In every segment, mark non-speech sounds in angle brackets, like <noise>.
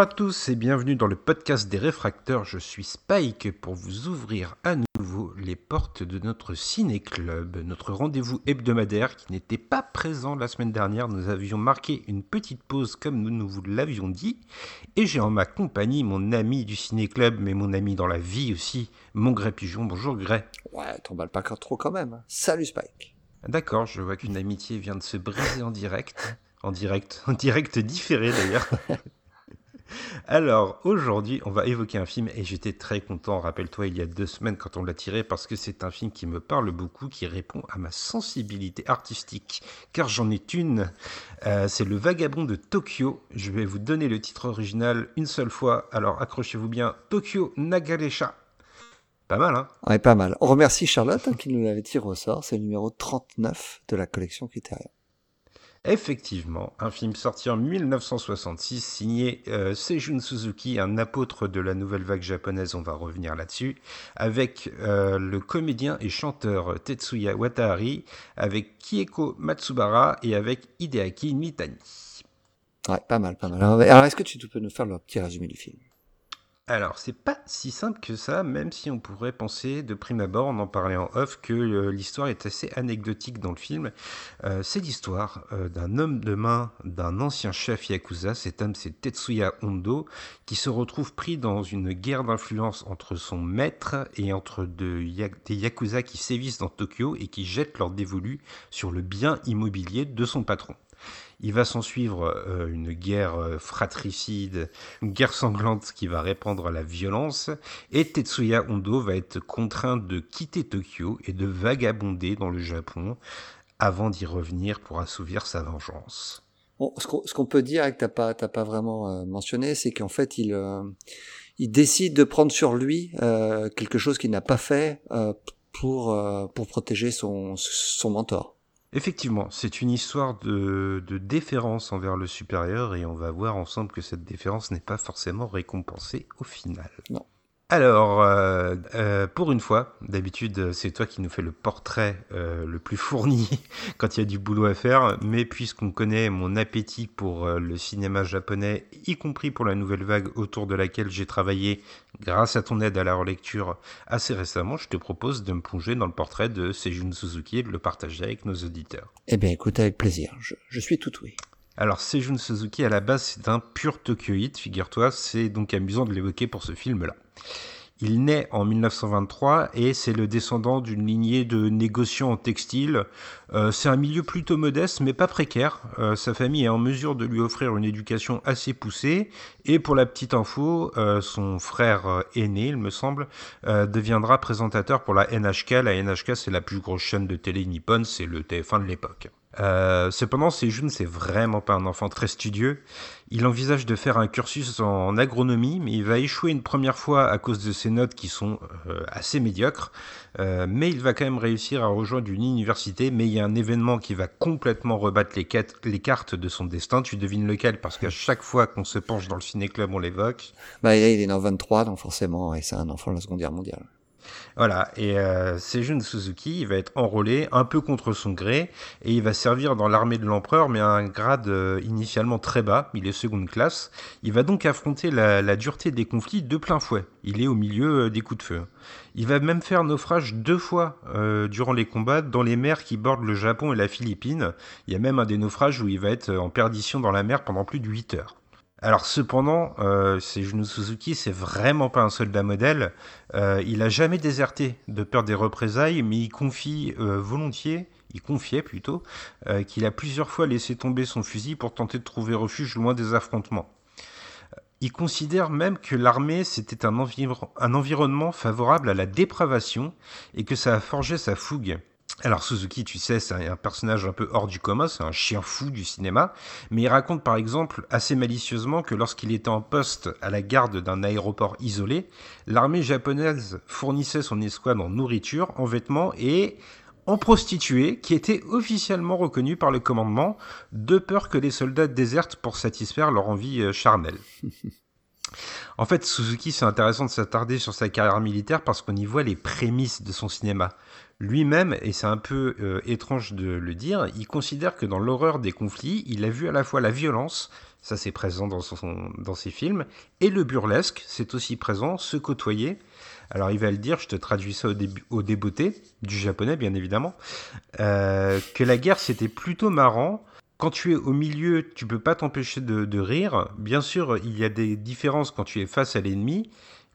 Bonjour à tous et bienvenue dans le podcast des réfracteurs. Je suis Spike pour vous ouvrir à nouveau les portes de notre ciné-club, notre rendez-vous hebdomadaire qui n'était pas présent la semaine dernière. Nous avions marqué une petite pause comme nous, nous vous l'avions dit. Et j'ai en ma compagnie mon ami du ciné-club, mais mon ami dans la vie aussi, mon Grey Pigeon. Bonjour Grey. Ouais, t'emballes pas trop quand même. Salut Spike. D'accord, je vois qu'une amitié vient de se briser en direct. En direct, en direct différé d'ailleurs. <laughs> Alors, aujourd'hui, on va évoquer un film et j'étais très content, rappelle-toi, il y a deux semaines quand on l'a tiré, parce que c'est un film qui me parle beaucoup, qui répond à ma sensibilité artistique, car j'en ai une. Euh, c'est Le Vagabond de Tokyo. Je vais vous donner le titre original une seule fois, alors accrochez-vous bien, Tokyo Nagaresha. Pas mal, hein? Ouais, pas mal. On remercie Charlotte hein, qui nous l'avait tiré au sort. C'est le numéro 39 de la collection Criterion. Effectivement, un film sorti en 1966, signé euh, Seijun Suzuki, un apôtre de la nouvelle vague japonaise, on va revenir là-dessus, avec euh, le comédien et chanteur Tetsuya Watari, avec Kieko Matsubara et avec Hideaki Mitani. Ouais, pas mal, pas mal. Alors, est-ce que tu peux nous faire le petit résumé du film? Alors, c'est pas si simple que ça, même si on pourrait penser de prime abord, on en parlait en off, que euh, l'histoire est assez anecdotique dans le film. Euh, c'est l'histoire euh, d'un homme de main d'un ancien chef yakuza. Cet homme, c'est Tetsuya Hondo, qui se retrouve pris dans une guerre d'influence entre son maître et entre des yakuza qui sévissent dans Tokyo et qui jettent leur dévolu sur le bien immobilier de son patron. Il va s'en suivre euh, une guerre euh, fratricide, une guerre sanglante qui va répandre la violence, et Tetsuya Hondo va être contraint de quitter Tokyo et de vagabonder dans le Japon avant d'y revenir pour assouvir sa vengeance. Bon, ce qu'on peut dire et que t'as pas, pas vraiment euh, mentionné, c'est qu'en fait, il, il décide de prendre sur lui quelque chose qu'il n'a pas fait pour, pour protéger son, son mentor. Effectivement, c'est une histoire de, déférence envers le supérieur et on va voir ensemble que cette déférence n'est pas forcément récompensée au final. Non. Alors, euh, euh, pour une fois, d'habitude c'est toi qui nous fais le portrait euh, le plus fourni <laughs> quand il y a du boulot à faire, mais puisqu'on connaît mon appétit pour le cinéma japonais, y compris pour la nouvelle vague autour de laquelle j'ai travaillé grâce à ton aide à la relecture assez récemment, je te propose de me plonger dans le portrait de Seijun Suzuki et de le partager avec nos auditeurs. Eh bien, écoute, avec plaisir. Je, suis tout. Alors, Seijun Suzuki, à la base, c'est un pur Tokyoïte, figure-toi, c'est donc amusant de l'évoquer pour ce film-là. Il naît en 1923 et c'est le descendant d'une lignée de négociants en textile. Euh, c'est un milieu plutôt modeste mais pas précaire. Euh, sa famille est en mesure de lui offrir une éducation assez poussée et pour la petite info, euh, son frère aîné, il me semble, deviendra présentateur pour la NHK. La NHK c'est la plus grosse chaîne de télé nippone, c'est le TF1 de l'époque. Euh, cependant, Seijun, c'est vraiment pas un enfant très studieux. Il envisage de faire un cursus en agronomie, mais il va échouer une première fois à cause de ses notes qui sont euh, assez médiocres. Euh, mais il va quand même réussir à rejoindre une université. Mais il y a un événement qui va complètement rebattre les, quêtes- les cartes de son destin. Tu devines lequel? Parce qu'à chaque fois qu'on se penche dans le ciné-club, on l'évoque. Bah, il est il est en 23, donc forcément, et c'est un enfant de la Seconde Guerre mondiale. Voilà, et euh, Seijun Suzuki, va être enrôlé un peu contre son gré, et il va servir dans l'armée de l'empereur, mais à un grade euh, initialement très bas, il est seconde classe. Il va donc affronter la, la dureté des conflits de plein fouet. Il est au milieu euh, des coups de feu. Il va même faire naufrage deux fois euh, durant les combats dans les mers qui bordent le Japon et la Philippine. Il y a même un des naufrages où il va être en perdition dans la mer pendant plus de 8 heures. Alors cependant, euh, Seijun Suzuki, c'est vraiment pas un soldat modèle. Euh, il a jamais déserté de peur des représailles, mais il confie euh, volontiers, il confiait plutôt, euh, qu'il a plusieurs fois laissé tomber son fusil pour tenter de trouver refuge loin des affrontements. Il considère même que l'armée, c'était un environnement favorable à la dépravation et que ça a forgé sa fougue. Alors Suzuki, tu sais, c'est un personnage un peu hors du commun, c'est un chien fou du cinéma, mais il raconte par exemple assez malicieusement que lorsqu'il était en poste à la garde d'un aéroport isolé, l'armée japonaise fournissait son escouade en nourriture, en vêtements et en prostituées qui étaient officiellement reconnues par le commandement, de peur que les soldats désertent pour satisfaire leur envie euh, charnelle. En fait, Suzuki, c'est intéressant de s'attarder sur sa carrière militaire parce qu'on y voit les prémices de son cinéma. Lui-même, et c'est un peu euh, étrange de le dire, il considère que dans l'horreur des conflits, il a vu à la fois la violence, ça c'est présent dans, ses films, et le burlesque, c'est aussi présent, se côtoyer. Alors il va le dire, je te traduis ça au, début, au débeauté, du japonais bien évidemment, euh, que la guerre c'était plutôt marrant, quand tu es au milieu, tu peux pas t'empêcher de, rire. Bien sûr, il y a des différences quand tu es face à l'ennemi.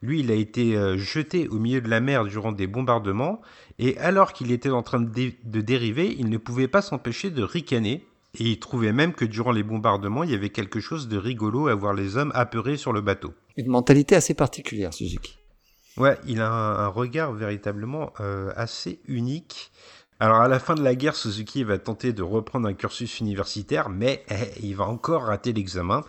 Lui, il a été euh, jeté au milieu de la mer durant des bombardements, et alors qu'il était en train de, de dériver, il ne pouvait pas s'empêcher de ricaner. Et il trouvait même que durant les bombardements, il y avait quelque chose de rigolo à voir les hommes apeurés sur le bateau. Une mentalité assez particulière, Suzuki. Ouais, il a un, un regard véritablement euh, assez unique. Alors à la fin de la guerre, Suzuki va tenter de reprendre un cursus universitaire, mais eh, il va encore rater l'examen.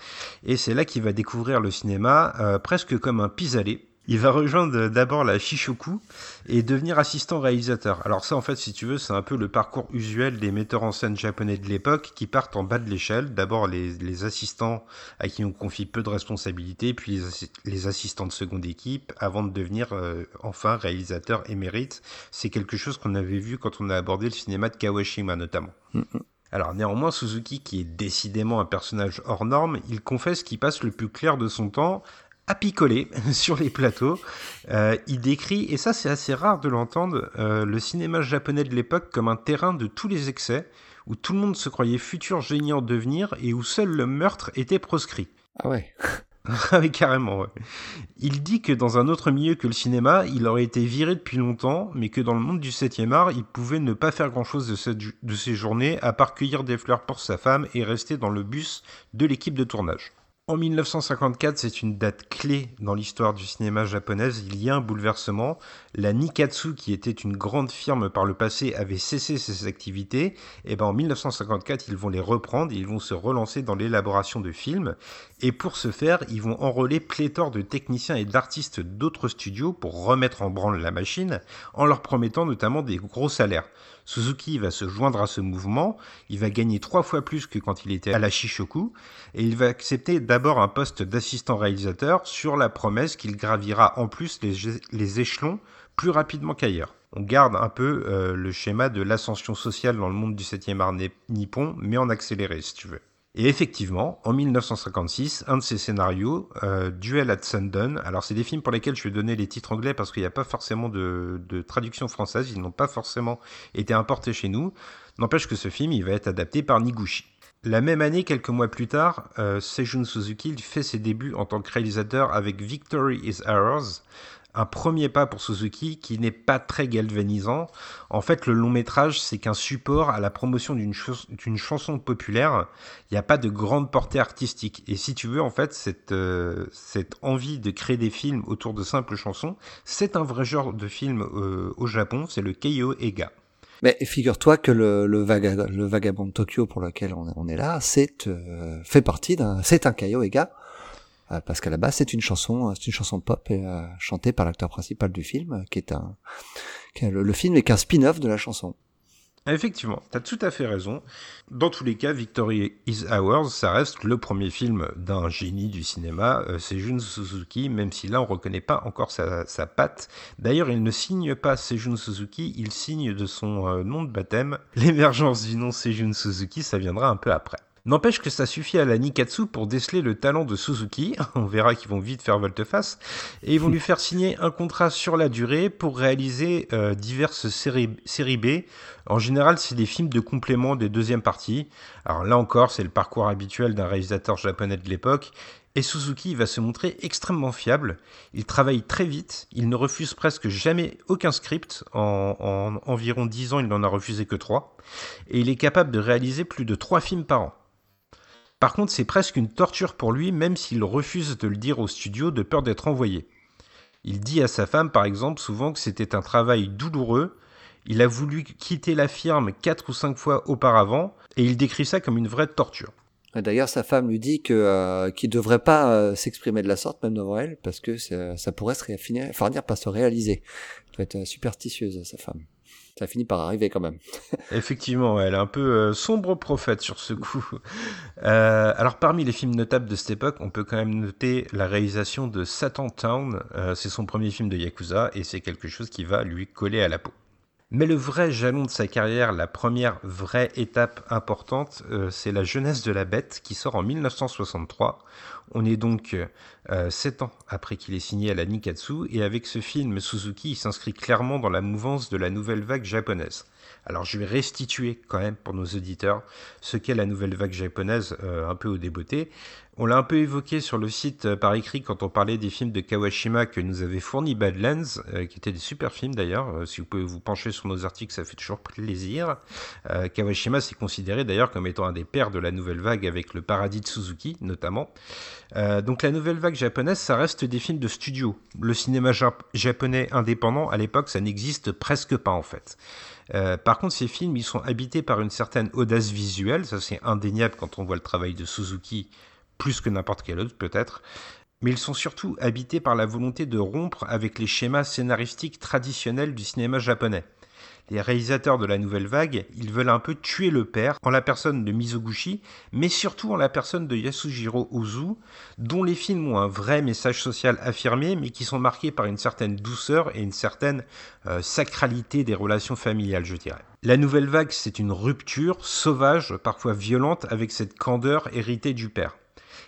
Et c'est là qu'il va découvrir le cinéma euh, presque comme un pis-aller. Il va rejoindre d'abord la Shishoku et devenir assistant réalisateur. Alors ça, en fait, si tu veux, c'est un peu le parcours usuel des metteurs en scène japonais de l'époque qui partent en bas de l'échelle. D'abord les, les, assistants à qui on confie peu de responsabilités, puis les, les assistants de seconde équipe, avant de devenir euh, enfin réalisateur émérite. C'est quelque chose qu'on avait vu quand on a abordé le cinéma de Kawashima notamment. Mm -hmm. Alors néanmoins, Suzuki, qui est décidément un personnage hors norme, il confesse qu'il passe le plus clair de son temps à picoler <laughs> sur les plateaux. Euh, il décrit, et ça c'est assez rare de l'entendre, euh, le cinéma japonais de l'époque comme un terrain de tous les excès, où tout le monde se croyait futur génie en devenir et où seul le meurtre était proscrit. Ah ouais <laughs> Ah oui, carrément, ouais. Il dit que dans un autre milieu que le cinéma, il aurait été viré depuis longtemps, mais que dans le monde du 7e art, il pouvait ne pas faire grand-chose de, cette, de ses journées, à part cueillir des fleurs pour sa femme et rester dans le bus de l'équipe de tournage. En 1954, c'est une date clé dans l'histoire du cinéma japonais. Il y a un bouleversement. La Nikatsu, qui était une grande firme par le passé, avait cessé ses activités. Et ben en 1954, ils vont les reprendre. Ils vont se relancer dans l'élaboration de films. Et pour ce faire, ils vont enrôler pléthore de techniciens et d'artistes d'autres studios pour remettre en branle la machine, en leur promettant notamment des gros salaires. Suzuki va se joindre à ce mouvement, il va gagner trois fois plus que quand il était à la Shishoku, et il va accepter d'abord un poste d'assistant réalisateur sur la promesse qu'il gravira en plus les échelons plus rapidement qu'ailleurs. On garde un peu euh, le schéma de l'ascension sociale dans le monde du 7e art nippon, mais en accéléré si tu veux. Et effectivement, en 1956, un de ces scénarios, euh, Duel at Sundown, alors c'est des films pour lesquels je vais donner les titres anglais parce qu'il n'y a pas forcément de, traduction française, ils n'ont pas forcément été importés chez nous, n'empêche que ce film, il va être adapté par Niguchi. La même année, quelques mois plus tard, euh, Seijun Suzuki fait ses débuts en tant que réalisateur avec Victory is Ours, un premier pas pour Suzuki qui n'est pas très galvanisant. En fait, le long métrage, c'est qu'un support à la promotion d'une ch chanson populaire. Il n'y a pas de grande portée artistique. Et si tu veux, en fait, cette, euh, cette envie de créer des films autour de simples chansons, c'est un vrai genre de film euh, au Japon, c'est le Keio Ega. Mais figure-toi que le, le, le, vagabond de Tokyo pour lequel on, on est là, c'est euh, fait partie d'un, c'est un Keio Ega parce qu'à la base c'est une chanson, c'est une chanson pop euh, chantée par l'acteur principal du film, qui est un, le, film est qu'un spin-off de la chanson. Effectivement, tu tout à fait raison. Dans tous les cas, Victory is Ours, ça reste le premier film d'un génie du cinéma, euh, c'est Suzuki, même si là on reconnaît pas encore sa, sa patte. D'ailleurs, il ne signe pas Seijun Suzuki, il signe de son euh, nom de baptême. L'émergence du nom Seijun Suzuki, ça viendra un peu après. N'empêche que ça suffit à la Nikatsu pour déceler le talent de Suzuki, <laughs> on verra qu'ils vont vite faire volte-face, et ils vont lui faire signer un contrat sur la durée pour réaliser euh, diverses séries, séries B. En général, c'est des films de complément des deuxièmes parties. Alors là encore, c'est le parcours habituel d'un réalisateur japonais de l'époque, et Suzuki va se montrer extrêmement fiable. Il travaille très vite, il ne refuse presque jamais aucun script. En, en environ 10 ans, il n'en a refusé que 3. Et il est capable de réaliser plus de 3 films par an. Par contre, c'est presque une torture pour lui, même s'il refuse de le dire au studio de peur d'être envoyé. Il dit à sa femme, par exemple, souvent que c'était un travail douloureux. Il a voulu quitter la firme quatre ou cinq fois auparavant et il décrit ça comme une vraie torture. D'ailleurs, sa femme lui dit que euh, qu'il devrait pas euh, s'exprimer de la sorte, même devant elle, parce que ça, pourrait se finir, par se réaliser. Elle doit être superstitieuse, sa femme. Ça finit par arriver quand même. Effectivement, elle est un peu euh, sombre prophète sur ce coup. Euh, alors, parmi les films notables de cette époque, on peut quand même noter la réalisation de Satan Town. Euh, c'est son premier film de Yakuza et c'est quelque chose qui va lui coller à la peau. Mais le vrai jalon de sa carrière, la première vraie étape importante, euh, c'est La jeunesse de la bête qui sort en 1963. On est donc euh, 7 ans après qu'il ait signé à la Nikatsu et avec ce film, Suzuki s'inscrit clairement dans la mouvance de la nouvelle vague japonaise. Alors je vais restituer quand même pour nos auditeurs ce qu'est la nouvelle vague japonaise euh, un peu au débeauté. On l'a un peu évoqué sur le site euh, par écrit quand on parlait des films de Kawashima que nous avait fourni Badlands, euh, qui étaient des super films d'ailleurs. Euh, si vous pouvez vous pencher sur nos articles, ça fait toujours plaisir. Kawashima s'est considéré d'ailleurs comme étant un des pères de la nouvelle vague avec le paradis de Suzuki notamment. Donc la nouvelle vague japonaise, ça reste des films de studio. Le cinéma jap japonais indépendant, à l'époque, ça n'existe presque pas en fait. Par contre, ces films, ils sont habités par une certaine audace visuelle, ça c'est indéniable quand on voit le travail de Suzuki plus que n'importe quel autre peut-être, mais ils sont surtout habités par la volonté de rompre avec les schémas scénaristiques traditionnels du cinéma japonais. Les réalisateurs de la nouvelle vague, ils veulent un peu tuer le père en la personne de Mizoguchi, mais surtout en la personne de Yasujiro Ozu, dont les films ont un vrai message social affirmé, mais qui sont marqués par une certaine douceur et une certaine euh, sacralité des relations familiales, je dirais. La nouvelle vague, c'est une rupture sauvage, parfois violente, avec cette candeur héritée du père.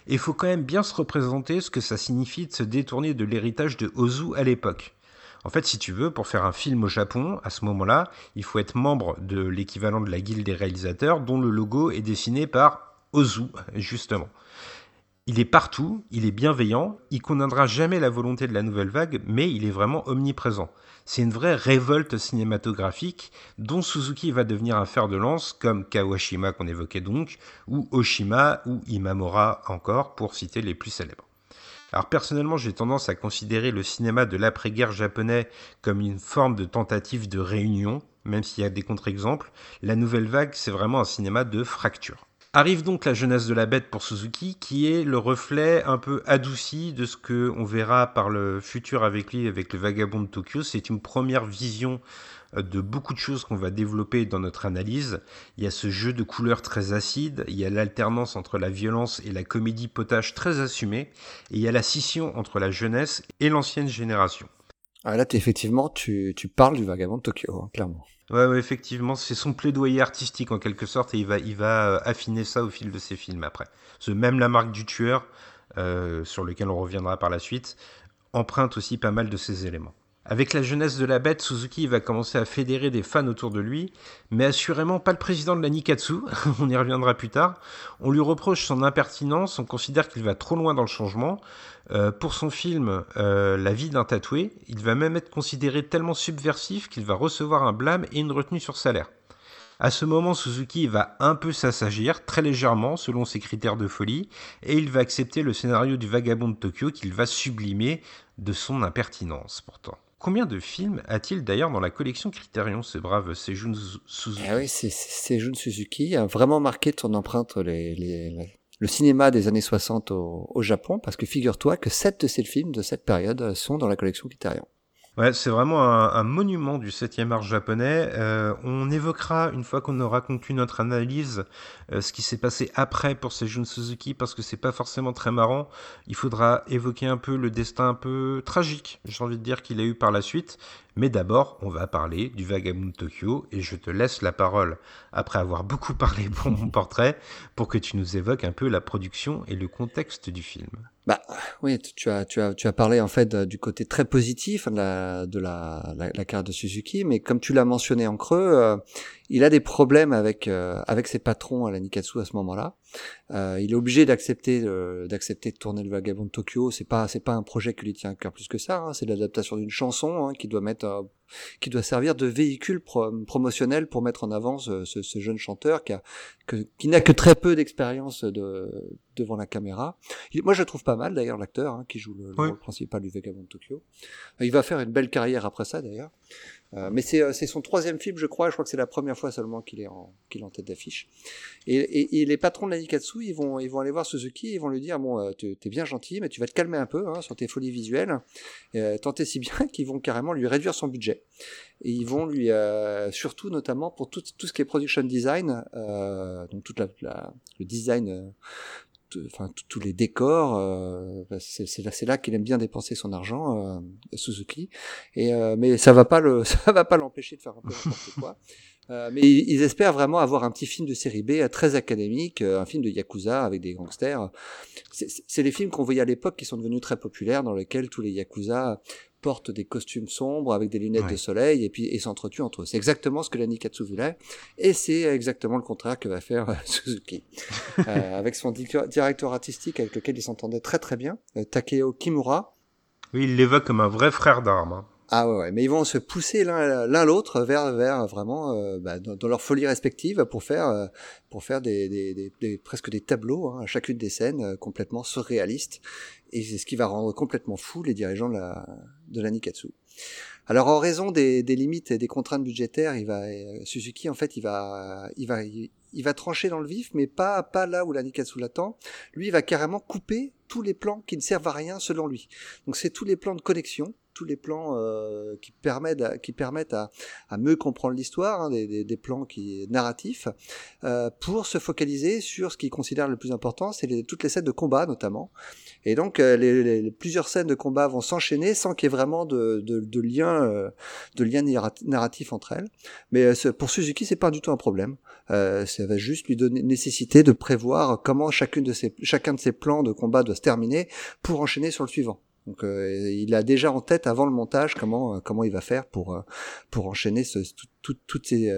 Et il faut quand même bien se représenter ce que ça signifie de se détourner de l'héritage de Ozu à l'époque. En fait, si tu veux, pour faire un film au Japon, à ce moment-là, il faut être membre de l'équivalent de la guilde des réalisateurs, dont le logo est dessiné par Ozu, <laughs> justement. Il est partout, il est bienveillant, il condamnera jamais la volonté de la nouvelle vague, mais il est vraiment omniprésent. C'est une vraie révolte cinématographique dont Suzuki va devenir un fer de lance, comme Kawashima qu'on évoquait donc, ou Oshima, ou Imamura encore, pour citer les plus célèbres. Alors personnellement, j'ai tendance à considérer le cinéma de l'après-guerre japonais comme une forme de tentative de réunion, même s'il y a des contre-exemples. La nouvelle vague, c'est vraiment un cinéma de fracture. Arrive donc la jeunesse de la bête pour Suzuki, qui est le reflet un peu adouci de ce que on verra par le futur avec lui, avec le vagabond de Tokyo. C'est une première vision de beaucoup de choses qu'on va développer dans notre analyse. Il y a ce jeu de couleurs très acide, il y a l'alternance entre la violence et la comédie potage très assumée, et il y a la scission entre la jeunesse et l'ancienne génération. Ah là, effectivement, tu, tu parles du vagabond de Tokyo, hein, clairement. Ouais, effectivement, c'est son plaidoyer artistique en quelque sorte, et il va, euh, affiner ça au fil de ses films après. Même La marque du tueur, euh, sur lequel on reviendra par la suite, emprunte aussi pas mal de ces éléments. Avec la jeunesse de la bête, Suzuki va commencer à fédérer des fans autour de lui, mais assurément pas le président de la Nikatsu, <laughs> on y reviendra plus tard. On lui reproche son impertinence, on considère qu'il va trop loin dans le changement. Euh, pour son film euh, La vie d'un tatoué, il va même être considéré tellement subversif qu'il va recevoir un blâme et une retenue sur salaire. À ce moment, Suzuki va un peu s'assagir, très légèrement, selon ses critères de folie, et il va accepter le scénario du vagabond de Tokyo qu'il va sublimer de son impertinence pourtant. Combien de films a-t-il d'ailleurs dans la collection Criterion, ce brave Seijun Suzuki? Ah oui, Suzuki a vraiment marqué ton empreinte le cinéma des années 60 au, au Japon, parce que figure-toi que sept de ces films de cette période sont dans la collection Criterion. C'est vraiment un, un, monument du 7e art japonais. Euh, on évoquera, une fois qu'on aura conclu notre analyse, euh, ce qui s'est passé après pour Seijun Suzuki, parce que c'est pas forcément très marrant. Il faudra évoquer un peu le destin un peu tragique, j'ai envie de dire, qu'il a eu par la suite. Mais d'abord, on va parler du Vagabond Tokyo, et je te laisse la parole, après avoir beaucoup <laughs> parlé pour mon portrait, pour que tu nous évoques un peu la production et le contexte du film. Bah oui, tu as tu as tu as parlé en fait du côté très positif de la de la, la, la carte de Suzuki, mais comme tu l'as mentionné en creux, euh, il a des problèmes avec euh, avec ses patrons à la Nikatsu à ce moment-là. Euh, il est obligé d'accepter euh, d'accepter de tourner le Vagabond de Tokyo. C'est pas c'est pas un projet qui lui tient à cœur plus que ça. Hein. C'est l'adaptation d'une chanson hein, qui doit mettre euh, qui doit servir de véhicule pro promotionnel pour mettre en avant ce, ce, ce jeune chanteur qui a que, qui n'a que très peu d'expérience de devant la caméra. Il, moi, je le trouve pas mal d'ailleurs l'acteur hein, qui joue le, le oui. rôle principal du Vagabond de Tokyo. Il va faire une belle carrière après ça d'ailleurs. Euh, mais c'est c'est son troisième film, je crois. Je crois que c'est la première fois seulement qu'il est en tête d'affiche. Et, les patrons de la Nikatsu, ils vont aller voir Suzuki, ils vont lui dire bon, tu es bien gentil, mais tu vas te calmer un peu hein, sur tes folies visuelles. Euh, tant et si bien <laughs> qu'ils vont carrément lui réduire son budget. Et ils vont lui surtout notamment pour tout tout ce qui est production design, donc la le design enfin tous les décors euh, bah, c'est là c'est là qu'il aime bien dépenser son argent euh, Suzuki. Et euh, mais ça va pas le <laughs> ça va pas l'empêcher de faire un peu n'importe quoi euh, mais ils espèrent vraiment avoir un petit film de série B très académique, un film de yakuza avec des gangsters. C'est les films qu'on voyait à l'époque qui sont devenus très populaires, dans lesquels tous les yakuza portent des costumes sombres avec des lunettes de soleil et puis et s'entretuent entre eux. C'est exactement ce que la Nikatsu voulait et c'est exactement le contraire que va faire euh, <laughs> Suzuki. euh, <laughs> avec son directeur artistique avec lequel il s'entendait très très bien, euh, Takeo Kimura. Oui, il l'évoque comme un vrai frère d'armes. Hein. Ah ouais, ouais, mais ils vont se pousser l'un l'autre vers vers vraiment euh, bah, dans, leur folie respective pour faire euh, pour faire des, des, des, presque des tableaux hein, à chacune des scènes euh, complètement surréalistes et c'est ce qui va rendre complètement fou les dirigeants de la de la Nikatsu. Alors en raison des, des limites et des contraintes budgétaires, il va Suzuki en fait il va il va il, va trancher dans le vif, mais pas pas là où la Nikatsu l'attend. Lui, il va carrément couper tous les plans qui ne servent à rien selon lui. Donc c'est tous les plans de connexion tous les plans euh, qui permettent à, qui permettent à, à mieux comprendre l'histoire, hein, des, des, des, plans qui narratifs, euh, pour se focaliser sur ce qu'il considère le plus important, c'est les, toutes les scènes de combat notamment. Et donc euh, les, les, plusieurs scènes de combat vont s'enchaîner sans qu'il y ait vraiment de, de, de lien euh, de lien narratif entre elles. Mais euh, pour Suzuki, c'est pas du tout un problème. ça va juste lui donner nécessité de prévoir comment chacune de ses, chacun de ses plans de combat doit se terminer pour enchaîner sur le suivant. Donc euh, il a déjà en tête avant le montage comment euh, comment il va faire pour euh, pour enchaîner ce, tout, toutes ces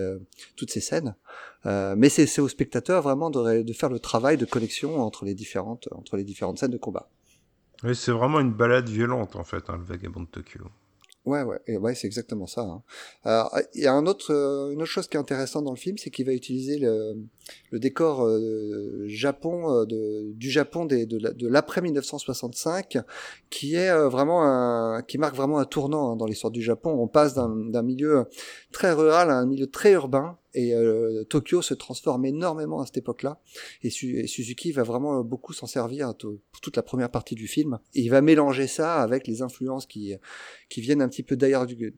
toutes ces scènes. mais c'est au spectateur vraiment de, de faire le travail de connexion entre les différentes entre les différentes scènes de combat. Oui, c'est vraiment une balade violente en fait, hein, le vagabond de Tokyo. Ouais, ouais, ouais, c'est exactement ça. Hein. Alors, il y a un autre, euh, une autre chose qui est intéressante dans le film, c'est qu'il va utiliser le, le décor euh, Japon euh, de, du Japon des, de l'après 1965, qui est euh, vraiment un, qui marque vraiment un tournant hein, dans l'histoire du Japon. On passe d'un milieu très rural à un milieu très urbain, et euh, Tokyo se transforme énormément à cette époque-là. Et, Suzuki va vraiment beaucoup s'en servir pour toute la première partie du film. Et il va mélanger ça avec les influences qui, qui viennent un petit peu d'ailleurs du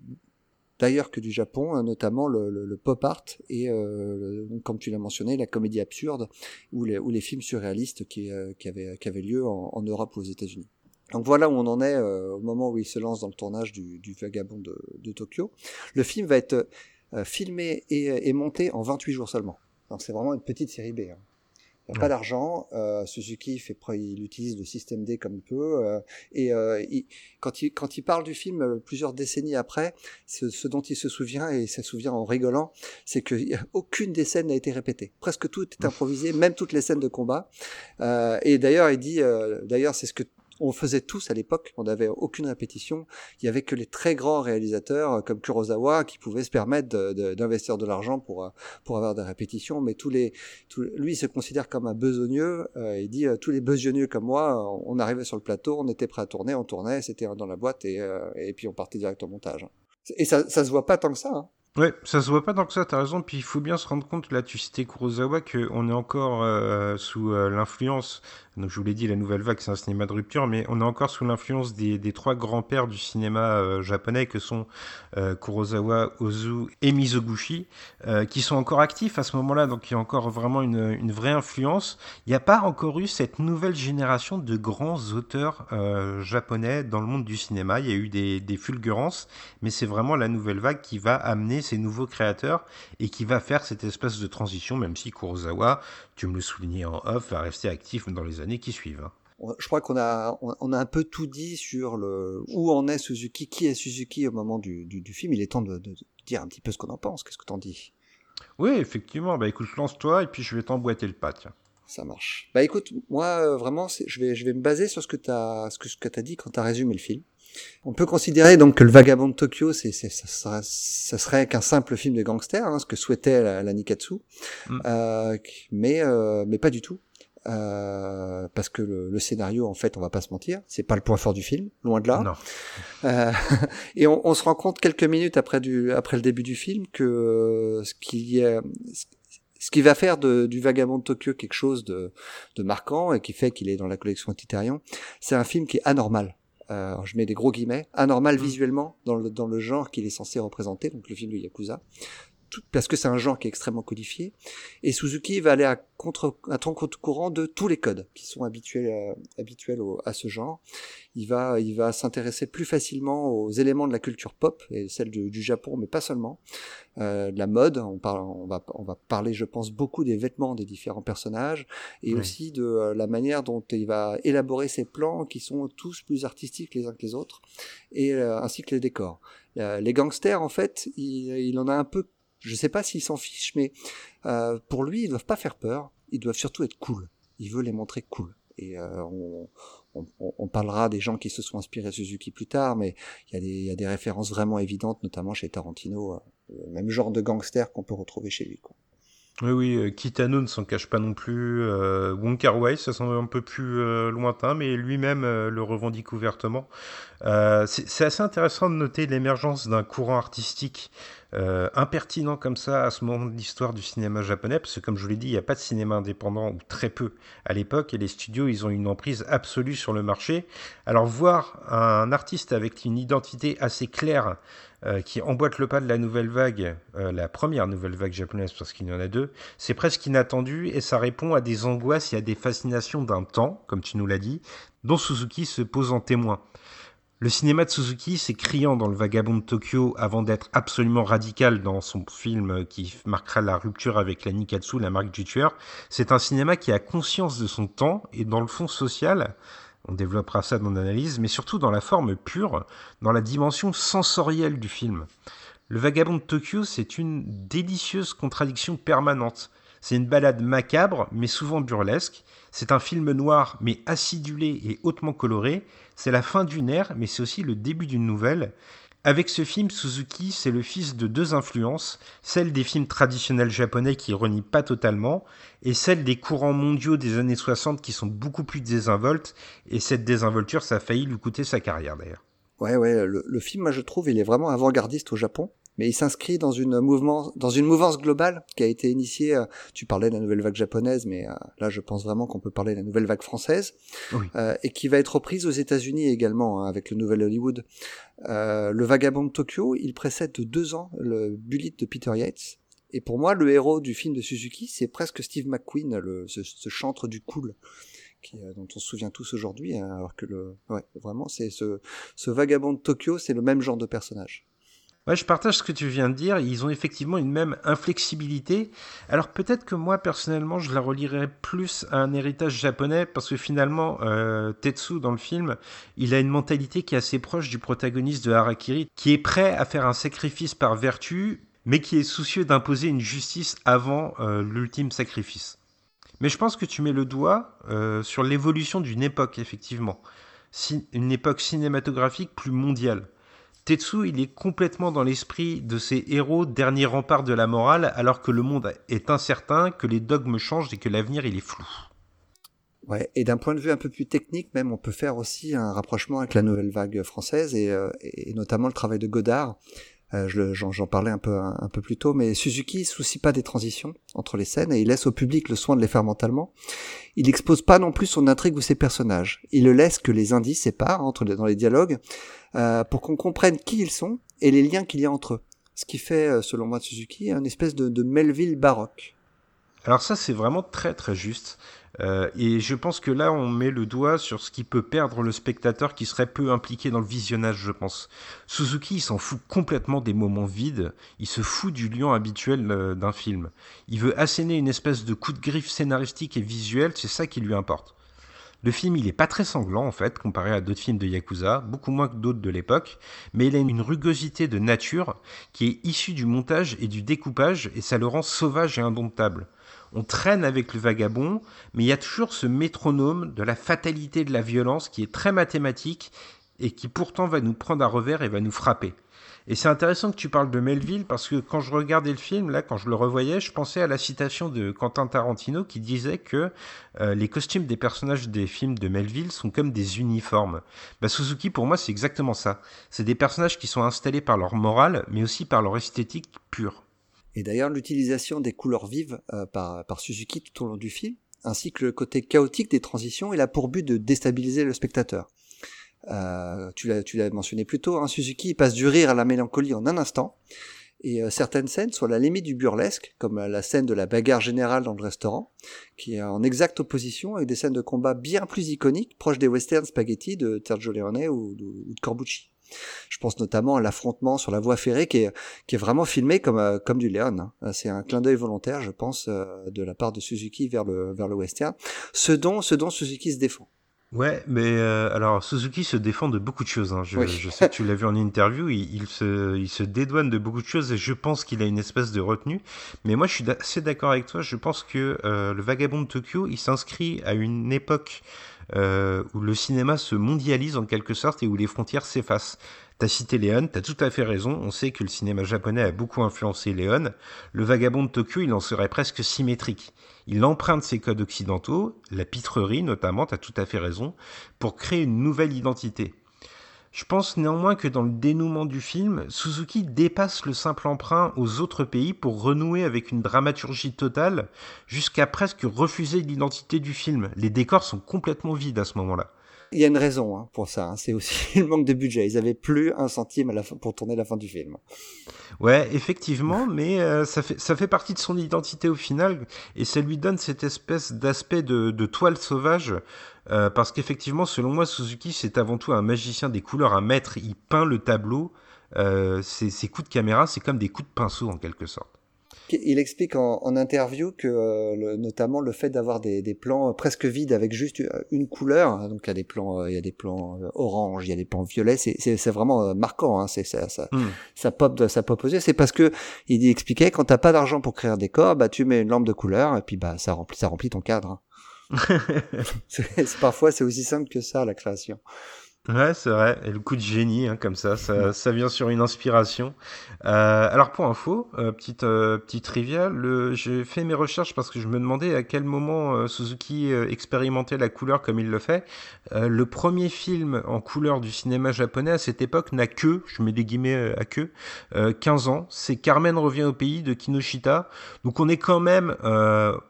d'ailleurs que du Japon, hein, notamment le, le, pop art et, euh, comme tu l'as mentionné, la comédie absurde ou les, ou les films surréalistes qui, euh, qui, avaient, qui avaient lieu en, en Europe ou aux États-Unis. Donc voilà où on en est euh, au moment où il se lance dans le tournage du, du Vagabond de, de, Tokyo. Le film va être euh, filmé et, et, monté en 28 jours seulement. Donc c'est vraiment une petite série B. Hein. Il n'y a pas d'argent. Euh, Suzuki fait, il utilise le système D comme il peut. Euh, et euh, il, quand, il, quand il parle du film euh, plusieurs décennies après, ce, ce, dont il se souvient et il se souvient en rigolant, c'est que <laughs> aucune des scènes n'a été répétée. Presque tout est improvisé, même toutes les scènes de combat. Euh, et d'ailleurs, il dit, d'ailleurs, c'est ce que on faisait tous à l'époque, on n'avait aucune répétition. Il y avait que les très grands réalisateurs euh, comme Kurosawa qui pouvaient se permettre d'investir de, l'argent pour euh, pour avoir des répétitions. Mais tous les, lui, il se considère comme un besogneux. Euh, il dit tous les besogneux comme moi, on arrivait sur le plateau, on était prêt à tourner, on tournait, c'était dans la boîte et, et puis on partait direct au montage. Et ça, ça se voit pas tant que ça. Hein. Ouais, ça se voit pas tant que ça, t'as raison. Puis il faut bien se rendre compte, là, tu citais Kurosawa, qu'on est encore euh, sous euh, l'influence. Donc je vous l'ai dit, la nouvelle vague, c'est un cinéma de rupture, mais on est encore sous l'influence des, trois grands-pères du cinéma euh, japonais que sont Kurosawa, Ozu et Mizoguchi, qui sont encore actifs à ce moment-là. Donc il y a encore vraiment une, vraie influence. Il n'y a pas encore eu cette nouvelle génération de grands auteurs japonais dans le monde du cinéma. Il y a eu des fulgurances, mais c'est vraiment la nouvelle vague qui va amener ces nouveaux créateurs et qui va faire cette espèce de transition, même si Kurosawa, tu me le soulignais en off, va rester actif dans les années qui suivent. Je crois qu'on a, on a un peu tout dit sur le où en est Suzuki, qui est Suzuki au moment du, du, du film. Il est temps de, de, dire un petit peu ce qu'on en pense. Qu'est-ce que t'en dis? Oui, effectivement. Bah écoute, lance-toi et puis je vais t'emboîter le pas. Tiens. Ça marche. Bah écoute, moi euh, vraiment, je vais, je vais me baser sur ce que t'as, ce que, ce que t'as dit quand t'as résumé le film. On peut considérer donc que le Vagabond de Tokyo, c'est, ça, serait, ça serait qu'un simple film de gangster, hein, ce que souhaitait la, la Nikatsu, mm. euh, mais, euh, mais pas du tout. euh, parce que le, le, scénario, en fait, on va pas se mentir, c'est pas le point fort du film, loin de là. Non. Euh, <laughs> et on, on, se rend compte quelques minutes après du après le début du film que ce qui est ce qui va faire de, du Vagabond de Tokyo quelque chose de, de marquant et qui fait qu'il est dans la collection Antiterion, c'est un film qui est anormal. Euh, je mets des gros guillemets, anormal mmh. visuellement dans le, dans le genre qu'il est censé représenter, donc le film de Yakuza parce que c'est un genre qui est extrêmement codifié. Et Suzuki va aller à contre, à contre courant de tous les codes qui sont habituels, euh, habituels à ce genre. Il va, il va s'intéresser plus facilement aux éléments de la culture pop et celle du, du Japon, mais pas seulement. Euh, de la mode, on, parle, on, va, on va parler, je pense, beaucoup des vêtements des différents personnages et aussi de euh, la manière dont il va élaborer ses plans qui sont tous plus artistiques les uns que les autres et euh, ainsi que les décors. les gangsters, en fait, il, il en a un peu je sais pas s'il s'en fiche, mais euh, pour lui, ils doivent pas faire peur. Ils doivent surtout être cool. Il veut les montrer cool. Et euh, on, on, on, parlera des gens qui se sont inspirés de Suzuki plus tard, mais il y, y a des références vraiment évidentes, notamment chez Tarantino, euh, le même genre de gangster qu'on peut retrouver chez lui. Quoi. Oui, oui, euh, Kitano ne s'en cache pas non plus. Euh, Wong Wai, ça semble un peu plus euh, lointain, mais lui-même euh, le revendique ouvertement. Euh, c'est assez intéressant de noter l'émergence d'un courant artistique euh, impertinent comme ça à ce moment de l'histoire du cinéma japonais, parce que comme je vous l'ai dit, il n'y a pas de cinéma indépendant, ou très peu à l'époque, et les studios, ils ont une emprise absolue sur le marché. Alors voir un artiste avec une identité assez claire, euh, qui emboîte le pas de la nouvelle vague, euh, la première nouvelle vague japonaise, parce qu'il y en a deux, c'est presque inattendu, et ça répond à des angoisses et à des fascinations d'un temps, comme tu nous l'as dit, dont Suzuki se pose en témoin. Le cinéma de Suzuki, c'est criant dans Le Vagabond de Tokyo avant d'être absolument radical dans son film qui marquera la rupture avec la Nikatsu, la marque du tueur. C'est un cinéma qui a conscience de son temps et dans le fond social, on développera ça dans l'analyse, mais surtout dans la forme pure, dans la dimension sensorielle du film. Le Vagabond de Tokyo, c'est une délicieuse contradiction permanente. C'est une balade macabre, mais souvent burlesque. C'est un film noir, mais acidulé et hautement coloré. C'est la fin d'une ère, mais c'est aussi le début d'une nouvelle. Avec ce film, Suzuki, c'est le fils de deux influences, celle des films traditionnels japonais qui renient pas totalement, et celle des courants mondiaux des années 60 qui sont beaucoup plus désinvoltes, et cette désinvolture, ça a failli lui coûter sa carrière d'ailleurs. Ouais, ouais, le, le, film, moi je trouve, il est vraiment avant-gardiste au Japon mais il s'inscrit dans une mouvement, dans une mouvance globale qui a été initiée. Euh, tu parlais de la nouvelle vague japonaise, mais euh, là, je pense vraiment qu'on peut parler de la nouvelle vague française, oui. euh, et qui va être reprise aux États-Unis également hein, avec le nouvel Hollywood. Le Vagabond de Tokyo, il précède de deux ans le Bullet de Peter Yates. Et pour moi, le héros du film de Suzuki, c'est presque Steve McQueen, le, ce, ce chantre du cool. Qui, dont on se souvient tous aujourd'hui, hein, alors que le, ouais, vraiment, c'est ce, ce vagabond de Tokyo, c'est le même genre de personnage. Ouais, je partage ce que tu viens de dire. Ils ont effectivement une même inflexibilité. Alors peut-être que moi personnellement, je la relierais plus à un héritage japonais parce que finalement, euh, Tetsu dans le film, il a une mentalité qui est assez proche du protagoniste de Harakiri, qui est prêt à faire un sacrifice par vertu, mais qui est soucieux d'imposer une justice avant euh, l'ultime sacrifice. Mais je pense que tu mets le doigt euh, sur l'évolution d'une époque, effectivement. Une époque cinématographique plus mondiale. Tetsu, il est complètement dans l'esprit de ces héros dernier rempart de la morale, alors que le monde est incertain, que les dogmes changent et que l'avenir il est flou. Ouais, et d'un point de vue un peu plus technique, même, on peut faire aussi un rapprochement avec la nouvelle vague française et, euh, et notamment le travail de Godard. Euh, J'en parlais un peu un, peu plus tôt, mais Suzuki soucie pas des transitions entre les scènes et il laisse au public le soin de les faire mentalement. Il expose pas non plus son intrigue ou ses personnages. Il le laisse que les indices séparent entre dans les dialogues euh, pour qu'on comprenne qui ils sont et les liens qu'il y a entre eux. Ce qui fait, euh, selon moi, de Suzuki, une espèce de, de Melville baroque. Alors ça, c'est vraiment très très juste. Euh, et je pense que là, on met le doigt sur ce qui peut perdre le spectateur qui serait peu impliqué dans le visionnage, je pense. Suzuki, il s'en fout complètement des moments vides, il se fout du lion habituel euh, d'un film. Il veut asséner une espèce de coup de griffe scénaristique et visuel, c'est ça qui lui importe. Le film, il est pas très sanglant en fait, comparé à d'autres films de Yakuza, beaucoup moins que d'autres de l'époque, mais il a une rugosité de nature qui est issue du montage et du découpage, et ça le rend sauvage et indomptable on traîne avec le vagabond, mais il y a toujours ce métronome de la fatalité de la violence qui est très mathématique et qui pourtant va nous prendre à revers et va nous frapper. Et c'est intéressant que tu parles de Melville parce que quand je regardais le film, là, quand je le revoyais, je pensais à la citation de Quentin Tarantino qui disait que euh, les costumes des personnages des films de Melville sont comme des uniformes. Bah, Suzuki, pour moi, c'est exactement ça. C'est des personnages qui sont installés par leur morale, mais aussi par leur esthétique pure. Et d'ailleurs, l'utilisation des couleurs vives euh, par, Suzuki tout au long du film, ainsi que le côté chaotique des transitions, il a pour but de déstabiliser le spectateur. Euh, tu l'as mentionné plus tôt, hein, Suzuki passe du rire à la mélancolie en un instant. Et euh, certaines scènes sont à la limite du burlesque, comme la scène de la bagarre générale dans le restaurant, qui est en exacte opposition avec des scènes de combat bien plus iconiques, proches des western spaghetti de Sergio Leone ou de, Corbucci. Je pense notamment à l'affrontement sur la voie ferrée qui est, qui est vraiment filmé comme, euh, comme du Leone. Hein. C'est un clin d'œil volontaire, je pense, de la part de Suzuki vers le, vers le western. Ce dont, ce dont Suzuki se défend. Ouais, mais euh, alors Suzuki se défend de beaucoup de choses. Hein. Je, je, sais que tu l'as vu en interview, il, il, se, il se dédouane de beaucoup de choses et je pense qu'il a une espèce de retenue. Mais moi, je suis assez d'accord avec toi. Je pense que euh, le Vagabond de Tokyo, il s'inscrit à une époque euh, où le cinéma se mondialise en quelque sorte et où les frontières s'effacent. T'as cité Léon, t'as tout à fait raison. On sait que le cinéma japonais a beaucoup influencé Léon. Le Vagabond de Tokyo, il en serait presque symétrique. Il emprunte ses codes occidentaux, la pitrerie notamment, tu as tout à fait raison, pour créer une nouvelle identité. Je pense néanmoins que dans le dénouement du film, Suzuki dépasse le simple emprunt aux autres pays pour renouer avec une dramaturgie totale, jusqu'à presque refuser l'identité du film. Les décors sont complètement vides à ce moment-là. Il y a une raison hein, pour ça. Hein. C'est aussi <laughs> le manque de budget. Ils avaient plus un centime à la fin, pour tourner la fin du film. Ouais, effectivement, mais euh, ça fait ça fait partie de son identité au final et ça lui donne cette espèce d'aspect de, de, toile sauvage. Euh, parce qu'effectivement, selon moi, Suzuki, c'est avant tout un magicien des couleurs, un maître. Il peint le tableau. Euh, ses, ses coups de caméra, c'est comme des coups de pinceau en quelque sorte. Il explique en, en interview que euh, notamment le fait d'avoir des, des, plans presque vides avec juste une couleur, hein, donc il y a des plans, euh, il y a des plans euh, orange, il y a des plans violets, c'est vraiment marquant, hein, c'est ça, ça, hmm. ça pop, ça pop aux yeux. C'est parce que il expliquait quand t'as pas d'argent pour créer un décor, bah tu mets une lampe de couleur et puis bah ça remplit, ça remplit ton cadre. <laughs> Parfois c'est aussi simple que ça la création. Ouais, c'est vrai. Et le coup de génie, hein, comme ça, ça, ça, vient sur une inspiration. Euh, alors pour info, euh, petite euh, petite trivia, le, j'ai fait mes recherches parce que je me demandais à quel moment euh, Suzuki euh, expérimentait la couleur comme il le fait. le premier film en couleur du cinéma japonais à cette époque n'a que, je mets des guillemets à que, 15 ans. C'est Carmen revient au pays de Kinoshita. Donc on est quand même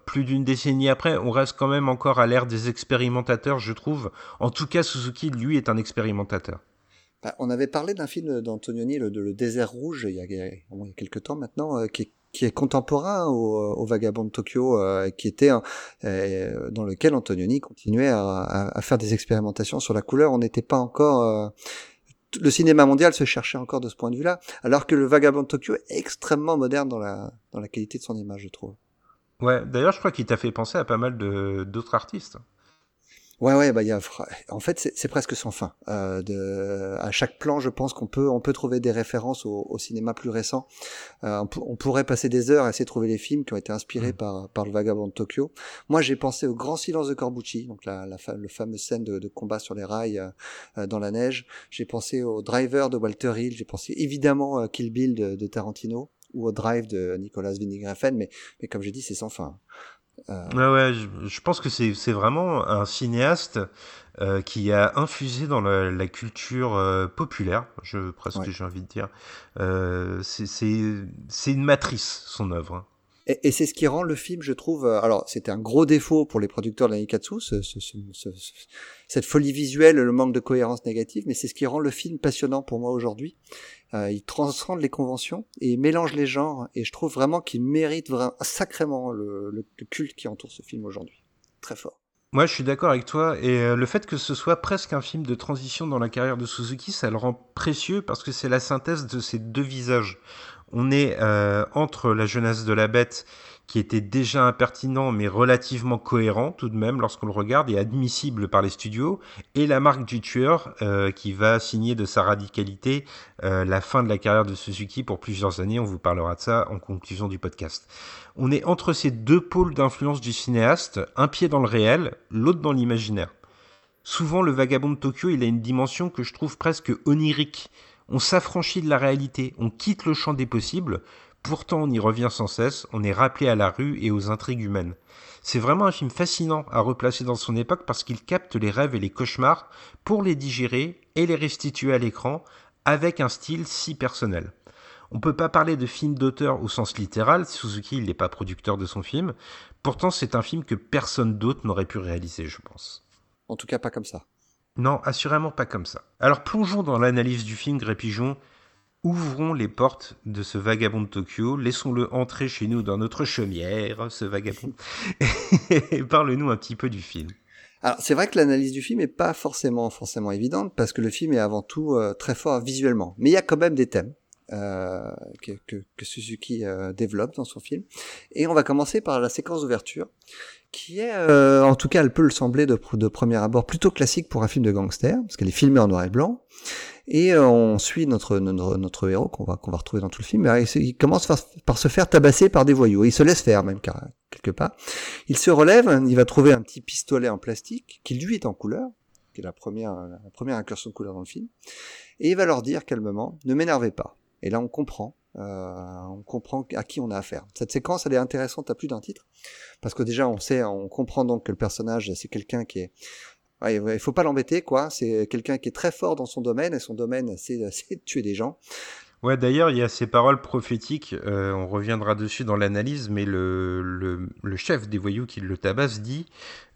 plus d'une décennie après. On reste quand même encore à l'ère des expérimentateurs, je trouve. En tout cas, Suzuki, lui, est un expérimentateur. Bah, on avait parlé d'un film d'Antonioni, le, le, désert rouge, il y a, il y a quelques temps maintenant, euh, qui, est, qui, est, contemporain au, au Vagabond de Tokyo, euh, qui était euh, dans lequel Antonioni continuait à, à, faire des expérimentations sur la couleur. On n'était pas encore euh, le cinéma mondial se cherchait encore de ce point de vue-là, alors que le Vagabond de Tokyo est extrêmement moderne dans la, dans la qualité de son image, je trouve. Ouais, d'ailleurs, je crois qu'il t'a fait penser à pas mal d'autres artistes. Ouais, ouais, bah y a, en fait, c'est presque sans fin. Euh, de, à chaque plan, je pense qu'on peut, on peut trouver des références au, au cinéma plus récent. Euh, on, pourrait passer des heures à essayer de trouver les films qui ont été inspirés mmh. par, par le Vagabond de Tokyo. Moi, j'ai pensé au Grand Silence de Corbucci, donc la, la, le fameuse scène de, de, combat sur les rails euh, euh, dans la neige. J'ai pensé au Driver de Walter Hill. J'ai pensé évidemment à Kill Bill de, de Tarantino ou au Drive de Nicolas Winding Refn, mais, mais comme j'ai dit, c'est sans fin. Euh... Ouais, ouais, je, je pense que c'est vraiment un cinéaste euh, qui a infusé dans la, la culture euh, populaire, je presque ouais. j'ai envie de dire. Euh, c'est une matrice, son œuvre. Hein. Et, c'est ce qui rend le film, je trouve. Euh, alors, c'était un gros défaut pour les producteurs de l'Anikatsu, ce, ce, ce, cette folie visuelle, le manque de cohérence négative, mais c'est ce qui rend le film passionnant pour moi aujourd'hui. Euh, il transcende les conventions et il mélange les genres, et je trouve vraiment qu'il mérite vraiment, sacrément le, le, le culte qui entoure ce film aujourd'hui. Très fort. Moi, je suis d'accord avec toi. Et euh, le fait que ce soit presque un film de transition dans la carrière de Suzuki, ça le rend précieux parce que c'est la synthèse de ces deux visages. On est euh, entre la jeunesse de la bête qui était déjà impertinent mais relativement cohérent tout de même lorsqu'on le regarde et admissible par les studios, et la marque du tueur euh, qui va signer de sa radicalité euh, la fin de la carrière de Suzuki pour plusieurs années, on vous parlera de ça en conclusion du podcast. On est entre ces deux pôles d'influence du cinéaste, un pied dans le réel, l'autre dans l'imaginaire. Souvent, le vagabond de Tokyo, il a une dimension que je trouve presque onirique. On s'affranchit de la réalité, on quitte le champ des possibles, pourtant on y revient sans cesse, on est rappelé à la rue et aux intrigues humaines. C'est vraiment un film fascinant à replacer dans son époque parce qu'il capte les rêves et les cauchemars pour les digérer et les restituer à l'écran avec un style si personnel. On peut pas parler de film d'auteur au sens littéral, Suzuki n'est pas producteur de son film, pourtant c'est un film que personne d'autre n'aurait pu réaliser je pense. En tout cas, pas comme ça. Non, assurément pas comme ça. Alors plongeons dans l'analyse du film Gré Pigeon. Ouvrons les portes de ce vagabond de Tokyo, laissons-le entrer chez nous dans notre chaumière, ce vagabond, <laughs> et parle-nous un petit peu du film. Alors c'est vrai que l'analyse du film est pas forcément forcément évidente parce que le film est avant tout euh, très fort visuellement, mais il y a quand même des thèmes euh, que, Suzuki euh, développe dans son film. Et on va commencer par la séquence d'ouverture qui est, euh, en tout cas, elle peut le sembler de, de premier abord plutôt classique pour un film de gangster, parce qu'elle est filmée en noir et blanc. Et euh, on suit notre, notre, notre héros qu'on va, qu'on va retrouver dans tout le film. Il, commence par, par, se faire tabasser par des voyous. Et il se laisse faire même car, quelque part. Il se relève, il va trouver un petit pistolet en plastique qui lui est en couleur, qui est la première, la première incursion de couleur dans le film. Et il va leur dire calmement, ne m'énervez pas. Et là on comprend on comprend à qui on a affaire. Cette séquence, elle est intéressante à plus d'un titre, parce que déjà, on sait, on comprend donc que le personnage, c'est quelqu'un qui est Ouais, il faut pas l'embêter, quoi. C'est quelqu'un qui est très fort dans son domaine, et son domaine, <laughs> c'est de tuer des gens. Ouais, d'ailleurs, il y a ces paroles prophétiques, euh, on reviendra dessus dans l'analyse, mais le, le, le, chef des voyous qui le tabasse dit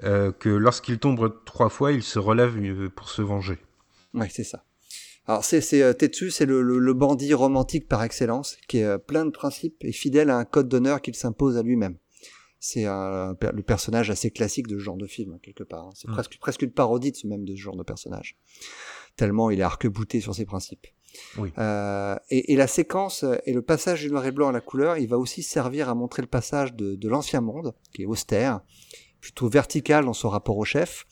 euh, que lorsqu'il tombe trois fois, il se relève euh, pour se venger. Ouais, c'est ça. Alors c'est c'est euh, Tetsu, c'est le, le, le, bandit romantique par excellence, qui est euh, plein de principes et fidèle à un code d'honneur qu'il s'impose à lui-même. C'est le personnage assez classique de ce genre de film hein, quelque part. Hein. C'est presque presque une parodie de ce même de ce genre de personnage. Tellement il est arc-bouté sur ses principes. Oui. Euh, et, et, la séquence et le passage du noir et blanc à la couleur, il va aussi servir à montrer le passage de, de l'ancien monde, qui est austère, plutôt vertical dans son rapport au chef,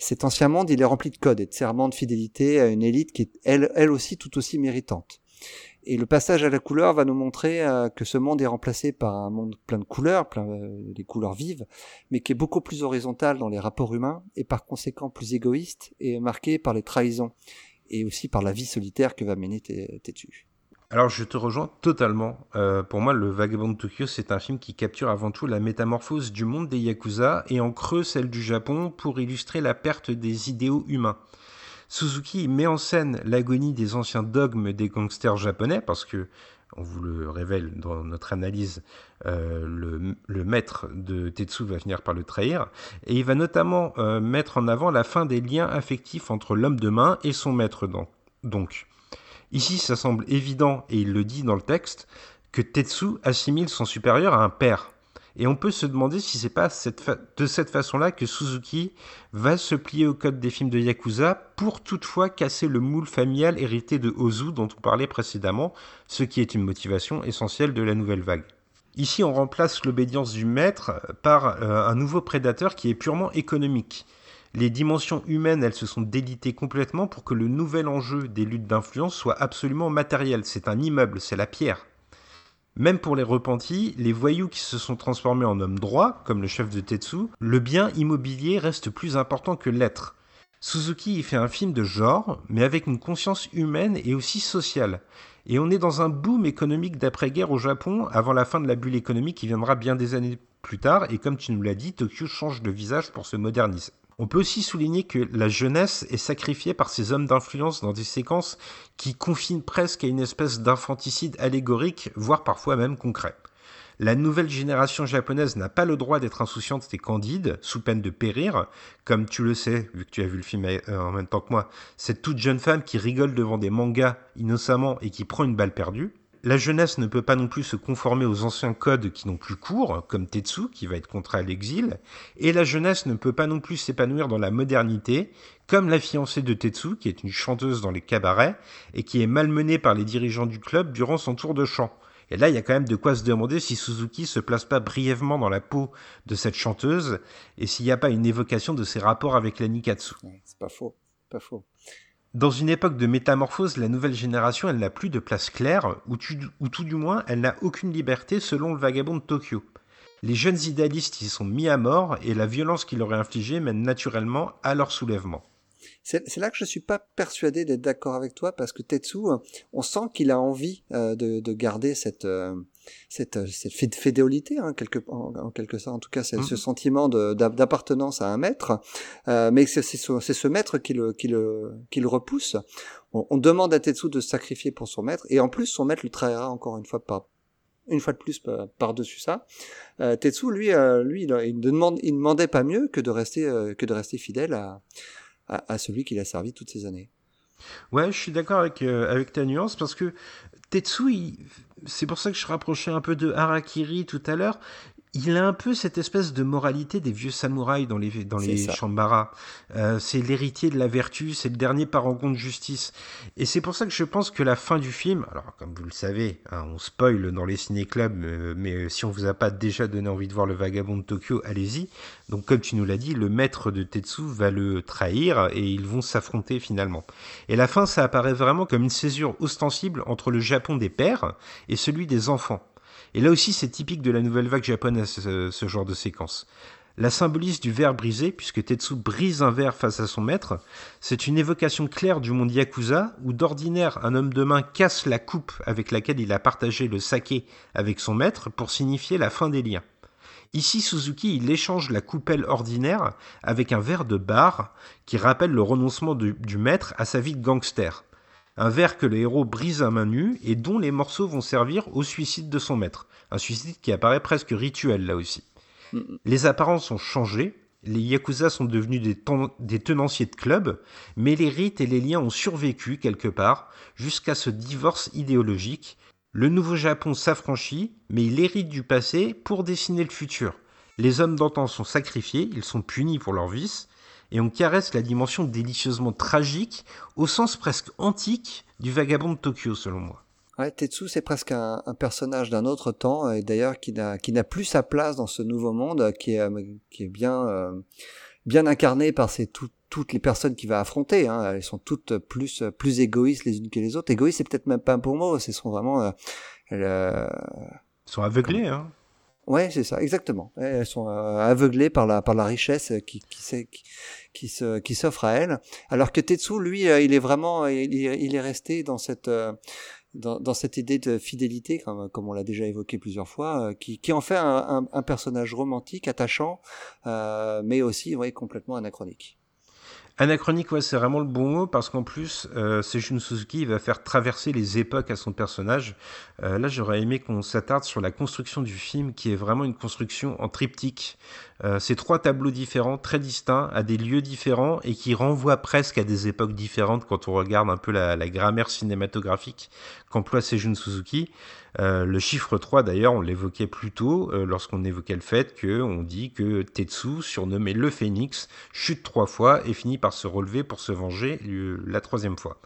cet ancien monde, il est rempli de codes et de serments de fidélité à une élite qui est elle, aussi tout aussi méritante. Et le passage à la couleur va nous montrer euh, que ce monde est remplacé par un monde plein de couleurs, plein euh, des couleurs vives, mais qui est beaucoup plus horizontal dans les rapports humains et par conséquent plus égoïste et marqué par les trahisons et aussi par la vie solitaire que va mener Tétu. Alors je te rejoins totalement. Euh, pour moi, Le Vagabond de Tokyo, c'est un film qui capture avant tout la métamorphose du monde des Yakuza et en creux celle du Japon pour illustrer la perte des idéaux humains. Suzuki met en scène l'agonie des anciens dogmes des gangsters japonais parce que, on vous le révèle dans notre analyse, euh, le, maître de Tetsu va finir par le trahir, et il va notamment euh, mettre en avant la fin des liens affectifs entre l'homme de main et son maître. Donc, Ici, ça semble évident, et il le dit dans le texte, que Tetsu assimile son supérieur à un père. Et on peut se demander si c'est pas de cette façon-là que Suzuki va se plier au code des films de Yakuza pour toutefois casser le moule familial hérité de Ozu dont on parlait précédemment, ce qui est une motivation essentielle de la nouvelle vague. Ici, on remplace l'obédience du maître par euh, un nouveau prédateur qui est purement économique. Les dimensions humaines, elles se sont délitées complètement pour que le nouvel enjeu des luttes d'influence soit absolument matériel. C'est un immeuble, c'est la pierre. Même pour les repentis, les voyous qui se sont transformés en hommes droits, comme le chef de Tetsu, le bien immobilier reste plus important que l'être. Suzuki y fait un film de genre, mais avec une conscience humaine et aussi sociale. Et on est dans un boom économique d'après-guerre au Japon, avant la fin de la bulle économique qui viendra bien des années plus tard, et comme tu nous l'as dit, Tokyo change de visage pour se moderniser. On peut aussi souligner que la jeunesse est sacrifiée par ces hommes d'influence dans des séquences qui confinent presque à une espèce d'infanticide allégorique, voire parfois même concret. La nouvelle génération japonaise n'a pas le droit d'être insouciante et candide, sous peine de périr, comme tu le sais, vu que tu as vu le film euh, en même temps que moi, cette toute jeune femme qui rigole devant des mangas innocemment et qui prend une balle perdue la jeunesse ne peut pas non plus se conformer aux anciens codes qui n'ont plus cours, comme Tetsu, qui va être contraint à l'exil, et la jeunesse ne peut pas non plus s'épanouir dans la modernité, comme la fiancée de Tetsu, qui est une chanteuse dans les cabarets, et qui est malmenée par les dirigeants du club durant son tour de chant. Et là, il y a quand même de quoi se demander si Suzuki se place pas brièvement dans la peau de cette chanteuse, et s'il n'y a pas une évocation de ses rapports avec la Nikatsu. C'est pas faux, pas faux. Dans une époque de métamorphose, la nouvelle génération, elle n'a plus de place claire, ou, tout du moins, elle n'a aucune liberté selon le vagabond de Tokyo. Les jeunes idéalistes y sont mis à mort, et la violence qui leur est infligée mène naturellement à leur soulèvement. c'est là que je suis pas persuadé d'être d'accord avec toi parce que Tetsu, on sent qu'il a envie de, de, garder cette cette, cette fédéolité hein, quelque, en, quelque sorte, en tout cas c'est ce mmh. sentiment d'appartenance à un maître, euh, mais c'est ce, ce, maître qui le, qui le, qui le repousse. On, on, demande à Tetsu de se sacrifier pour son maître, et en plus son maître le trahira encore une fois par, une fois de plus par-dessus ça. Euh, Tetsu, lui, euh, lui, il, il, demande, il demandait pas mieux que de rester, euh, que de rester fidèle à, à, à celui qu'il a servi toutes ces années. Ouais, je suis d'accord avec, euh, avec ta nuance parce que Tetsu, c'est pour ça que je rapprochais un peu de Harakiri tout à l'heure il a un peu cette espèce de moralité des vieux samouraïs dans les, dans les Shambara. Euh, c'est l'héritier de la vertu, c'est le dernier parangon de justice. Et c'est pour ça que je pense que la fin du film, alors comme vous le savez, hein, on spoil dans les ciné-clubs, euh, mais si on vous a pas déjà donné envie de voir le vagabond de Tokyo, allez-y. Donc comme tu nous l'as dit, le maître de Tetsu va le trahir et ils vont s'affronter finalement. Et la fin, ça apparaît vraiment comme une césure ostensible entre le Japon des pères et celui des enfants. Et là aussi, c'est typique de la nouvelle vague japonaise, ce, genre de séquence. La symbolise du verre brisé, puisque Tetsu brise un verre face à son maître, c'est une évocation claire du monde yakuza, où d'ordinaire un homme de main casse la coupe avec laquelle il a partagé le saké avec son maître pour signifier la fin des liens. Ici, Suzuki, il échange la coupelle ordinaire avec un verre de bar qui rappelle le renoncement du maître à sa vie de gangster un verre que le héros brise à main nue et dont les morceaux vont servir au suicide de son maître. Un suicide qui apparaît presque rituel là aussi. Les apparences ont changé, les Yakuza sont devenus des, des, tenanciers de club, mais les rites et les liens ont survécu quelque part jusqu'à ce divorce idéologique. Le nouveau Japon s'affranchit, mais il hérite du passé pour dessiner le futur. Les hommes d'antan sont sacrifiés, ils sont punis pour leurs vices, et on caresse la dimension délicieusement tragique, au sens presque antique, du vagabond de Tokyo, selon moi. Ouais, Tetsu, c'est presque un, personnage d'un autre temps, et d'ailleurs qui n'a, plus sa place dans ce nouveau monde, qui est, euh, qui est bien, euh, bien incarné par toutes les personnes qu'il va affronter. Hein. Elles sont toutes plus, plus égoïstes les unes que les autres. Égoïstes, c'est peut-être même pas un bon mot, ce sont vraiment... Euh, euh, sont aveuglés, hein Ouais, c'est ça, exactement. Elles sont aveuglées par la par la richesse qui qui, qui, qui se qui s'offre à elle, alors que Tetsu lui euh, il est vraiment il est, il est resté dans cette euh, dans, cette idée de fidélité, comme, comme on l'a déjà évoqué plusieurs fois, euh, qui, qui en fait un, un, personnage romantique, attachant, euh, mais aussi ouais, complètement anachronique. Anachronique, ouais, c'est vraiment le bon mot parce qu'en plus, euh, Seijun Suzuki va faire traverser les époques à son personnage. Euh, là, j'aurais aimé qu'on s'attarde sur la construction du film, qui est vraiment une construction en triptyque. Euh, c'est trois tableaux différents, très distincts, à des lieux différents et qui renvoient presque à des époques différentes quand on regarde un peu la, la grammaire cinématographique qu'emploie Seijun Suzuki. Euh, le chiffre 3, d'ailleurs, on l'évoquait plus tôt euh, lorsqu'on évoquait le fait qu'on dit que Tetsu, surnommé le Phénix, chute trois fois et finit par se relever pour se venger la troisième fois.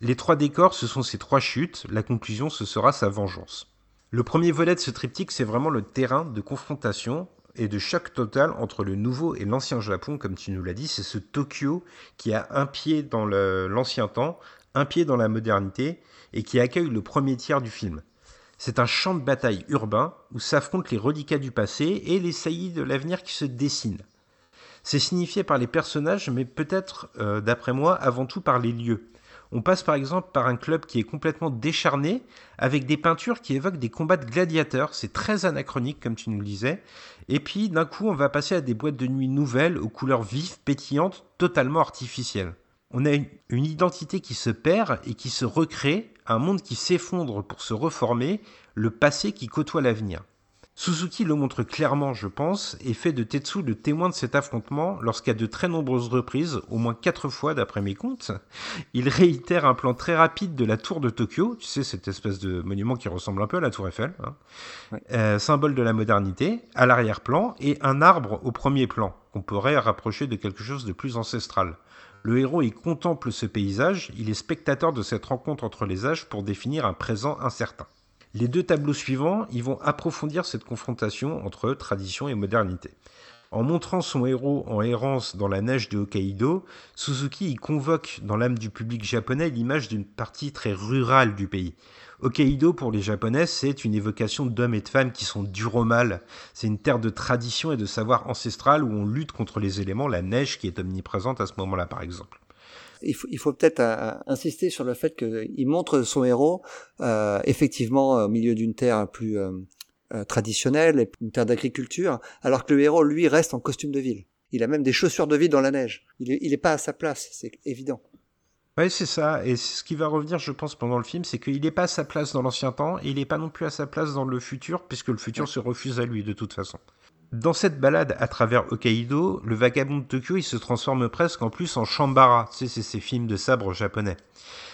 Les trois décors, ce sont ces trois chutes. La conclusion, ce sera sa vengeance. Le premier volet de ce triptyque, c'est vraiment le terrain de confrontation et de choc total entre le nouveau et l'ancien Japon, comme tu nous l'as dit. C'est ce Tokyo qui a un pied dans l'ancien temps, un pied dans la modernité, et qui accueille le premier tiers du film. C'est un champ de bataille urbain où s'affrontent les reliquats du passé et les saillies de l'avenir qui se dessinent. C'est signifié par les personnages, mais peut-être, euh, d'après moi, avant tout par les lieux. On passe par exemple par un club qui est complètement décharné, avec des peintures qui évoquent des combats de gladiateurs, c'est très anachronique comme tu nous le disais, et puis d'un coup on va passer à des boîtes de nuit nouvelles, aux couleurs vives, pétillantes, totalement artificielles. On a une identité qui se perd et qui se recrée, un monde qui s'effondre pour se reformer, le passé qui côtoie l'avenir. Suzuki le montre clairement, je pense, et fait de Tetsu le témoin de cet affrontement lorsqu'à de très nombreuses reprises, au moins quatre fois d'après mes comptes, il réitère un plan très rapide de la tour de Tokyo, tu sais, cette espèce de monument qui ressemble un peu à la tour Eiffel, hein, euh, symbole de la modernité, à l'arrière-plan, et un arbre au premier plan, qu'on pourrait rapprocher de quelque chose de plus ancestral. Le héros y contemple ce paysage, il est spectateur de cette rencontre entre les âges pour définir un présent incertain. Les deux tableaux suivants, ils vont approfondir cette confrontation entre tradition et modernité. En montrant son héros en errance dans la neige de Hokkaido, Suzuki y convoque dans l'âme du public japonais l'image d'une partie très rurale du pays. Hokkaido, pour les Japonais, c'est une évocation d'hommes et de femmes qui sont durs au mal. C'est une terre de tradition et de savoir ancestral où on lutte contre les éléments, la neige qui est omniprésente à ce moment-là, par exemple. Il faut, il faut peut-être euh, insister sur le fait qu'il montre son héros euh, effectivement au milieu d'une terre plus euh, traditionnelle, une terre d'agriculture, alors que le héros, lui, reste en costume de ville. Il a même des chaussures de ville dans la neige. Il n'est pas à sa place, c'est évident. Oui, c'est ça. Et ce qui va revenir, je pense, pendant le film, c'est qu'il n'est pas à sa place dans l'ancien temps et il n'est pas non plus à sa place dans le futur, puisque le futur se refuse à lui de toute façon. Dans cette balade à travers Hokkaido, le vagabond de Tokyo, il se transforme presque en plus en Shambara. Tu sais, c'est ces films de sabre japonais.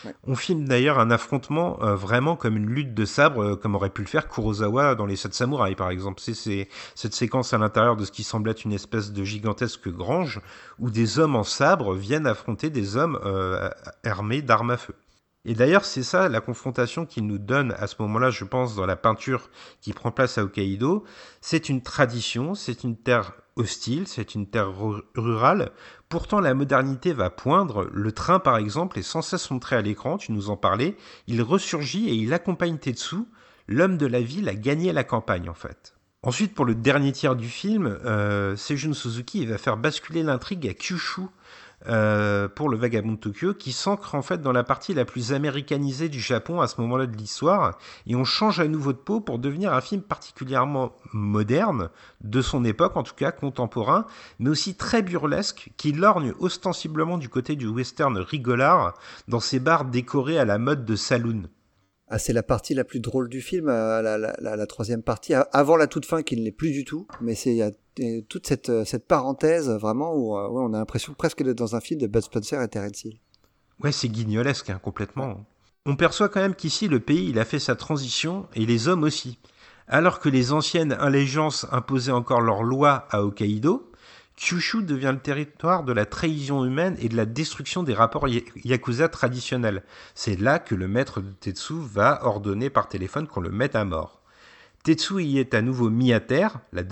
Ouais. On filme d'ailleurs un affrontement euh, vraiment comme une lutte de sabre, euh, comme aurait pu le faire Kurosawa dans Les Sept Samouraïs, par exemple. C'est cette séquence à l'intérieur de ce qui semble être une espèce de gigantesque grange, où des hommes en sabre viennent affronter des hommes euh, armés d'armes à feu. Et d'ailleurs, c'est ça la confrontation qu'il nous donne à ce moment-là, je pense, dans la peinture qui prend place à Hokkaido. C'est une tradition, c'est une terre hostile, c'est une terre rurale. Pourtant, la modernité va poindre. Le train, par exemple, est sans cesse montré à l'écran, tu nous en parlais. Il ressurgit et il accompagne Tetsu. L'homme de la ville a gagné la campagne, en fait. Ensuite, pour le dernier tiers du film, euh, Seijun Suzuki va faire basculer l'intrigue à Kyushu, euh, pour le Vagabond de Tokyo, qui s'ancre en fait dans la partie la plus américanisée du Japon à ce moment-là de l'histoire, et on change à nouveau de peau pour devenir un film particulièrement moderne, de son époque en tout cas, contemporain, mais aussi très burlesque, qui lorgne ostensiblement du côté du western rigolard, dans ses bars décorés à la mode de saloon. Ah, c'est la partie la plus drôle du film, euh, la, troisième partie, avant la toute fin qui ne l'est plus du tout, mais c'est toute cette, euh, cette parenthèse vraiment où ouais, on a l'impression presque d'être dans un film de Bud Spencer et Terence Hill. Ouais, c'est guignolesque hein, complètement. On perçoit quand même qu'ici le pays a fait sa transition et les hommes aussi. Alors que les anciennes allégeances imposaient encore leurs lois à Hokkaido, Kyushu devient le territoire de la trahison humaine et de la destruction des rapports yakuza traditionnels. C'est là que le maître de Tetsu va ordonner par téléphone qu'on le mette à mort. Tetsu y est à nouveau mis à terre, la,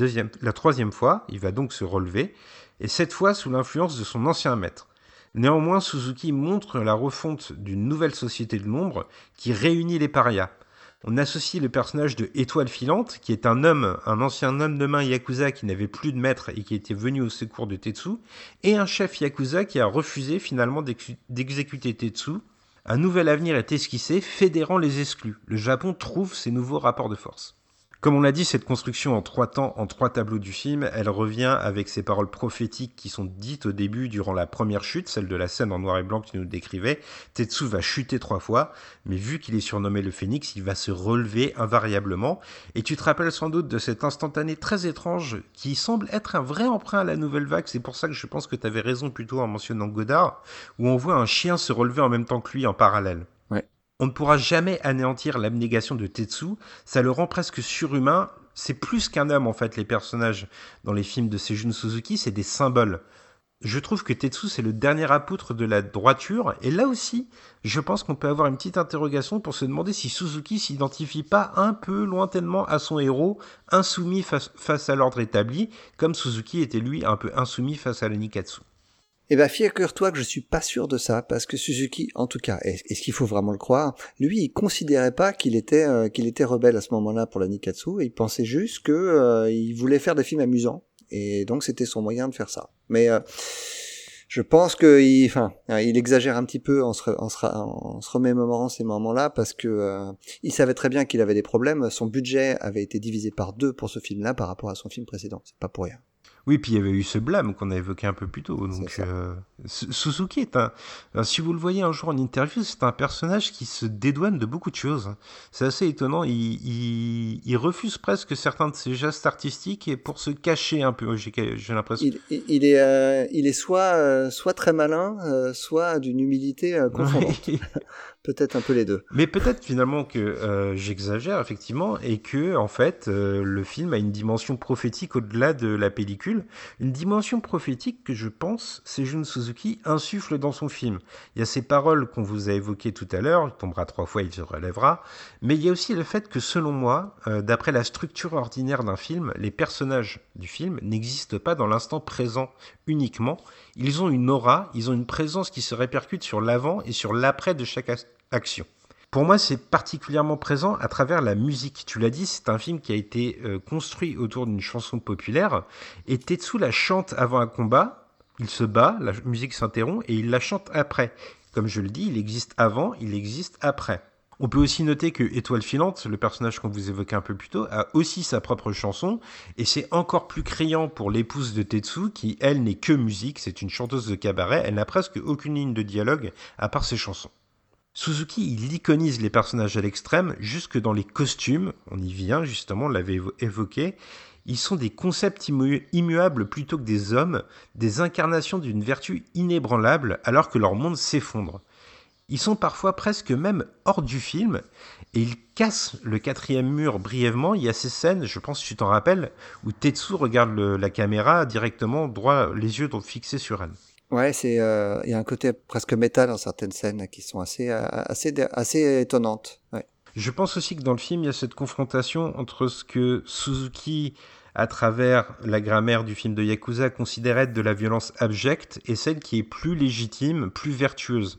la troisième fois, il va donc se relever, et cette fois sous l'influence de son ancien maître. Néanmoins, Suzuki montre la refonte d'une nouvelle société de l'ombre qui réunit les parias. On associe le personnage de Étoile Filante, qui est un homme, un ancien homme de main Yakuza qui n'avait plus de maître et qui était venu au secours de Tetsu, et un chef Yakuza qui a refusé finalement d'exécuter Tetsu. Un nouvel avenir est esquissé, fédérant les exclus. Le Japon trouve ses nouveaux rapports de force. Comme on l'a dit, cette construction en trois temps, en trois tableaux du film, elle revient avec ces paroles prophétiques qui sont dites au début durant la première chute, celle de la scène en noir et blanc qui nous décrivait. Tetsu va chuter trois fois, mais vu qu'il est surnommé le phénix, il va se relever invariablement. Et tu te rappelles sans doute de cet instantané très étrange qui semble être un vrai emprunt à la nouvelle vague. C'est pour ça que je pense que tu avais raison plutôt en mentionnant Godard, où on voit un chien se relever en même temps que lui en parallèle. On ne pourra jamais anéantir l'abnégation de Tetsu, ça le rend presque surhumain. C'est plus qu'un homme en fait, les personnages dans les films de Seijun Suzuki, c'est des symboles. Je trouve que Tetsu c'est le dernier apôtre de la droiture, et là aussi, je pense qu'on peut avoir une petite interrogation pour se demander si Suzuki s'identifie pas un peu lointainement à son héros, insoumis face, à l'ordre établi, comme Suzuki était lui un peu insoumis face à la Nikatsu. Eh ben, figure-toi que je suis pas sûr de ça, parce que Suzuki, en tout cas, est-ce qu'il faut vraiment le croire Lui, il considérait pas qu'il était euh, qu'il était rebelle à ce moment-là pour la Nikatsu. Il pensait juste que euh, il voulait faire des films amusants, et donc c'était son moyen de faire ça. Mais euh, je pense que, il, enfin, il exagère un petit peu en se, en se, en se remémorant ces moments-là, parce que euh, il savait très bien qu'il avait des problèmes. Son budget avait été divisé par deux pour ce film-là par rapport à son film précédent. C'est pas pour rien. Oui, puis il y avait eu ce blâme qu'on a évoqué un peu plus tôt. Donc, euh, Suzuki est un. Si vous le voyez un jour en interview, c'est un personnage qui se dédouane de beaucoup de choses. C'est assez étonnant. Il, il, il, refuse presque certains de ses gestes artistiques et pour se cacher un peu. J'ai l'impression. Il, il, est, euh, il est soit, euh, soit très malin, soit d'une humilité <laughs> confondante. Peut-être un peu les deux. Mais peut-être finalement que euh, j'exagère effectivement et que en fait euh, le film a une dimension prophétique au-delà de la pellicule une dimension prophétique que je pense Seijun Suzuki insuffle dans son film. Il y a ces paroles qu'on vous a évoquées tout à l'heure, il tombera trois fois, il se relèvera, mais il y a aussi le fait que selon moi, euh, d'après la structure ordinaire d'un film, les personnages du film n'existent pas dans l'instant présent uniquement, ils ont une aura, ils ont une présence qui se répercute sur l'avant et sur l'après de chaque action. Pour moi, c'est particulièrement présent à travers la musique. Tu l'as dit, c'est un film qui a été euh, construit autour d'une chanson populaire. Et Tetsu la chante avant un combat. Il se bat, la musique s'interrompt et il la chante après. Comme je le dis, il existe avant, il existe après. On peut aussi noter que Étoile filante, le personnage qu'on vous évoquait un peu plus tôt, a aussi sa propre chanson, et c'est encore plus criant pour l'épouse de Tetsu, qui, elle, n'est que musique, c'est une chanteuse de cabaret, elle n'a presque aucune ligne de dialogue à part ses chansons. Suzuki, il iconise les personnages à l'extrême, jusque dans les costumes, on y vient justement, on l'avait évoqué, ils sont des concepts immuables plutôt que des hommes, des incarnations d'une vertu inébranlable alors que leur monde s'effondre. Ils sont parfois presque même hors du film et ils cassent le quatrième mur brièvement. Il y a ces scènes, je pense que tu t'en rappelles, où Tetsu regarde la caméra directement droit, les yeux fixés sur elle. Ouais, c'est euh, il y a un côté presque métal dans certaines scènes qui sont assez euh, assez assez étonnantes. Ouais. Je pense aussi que dans le film, il y a cette confrontation entre ce que Suzuki à travers la grammaire du film de Yakuza considère être de la violence abjecte et celle qui est plus légitime, plus vertueuse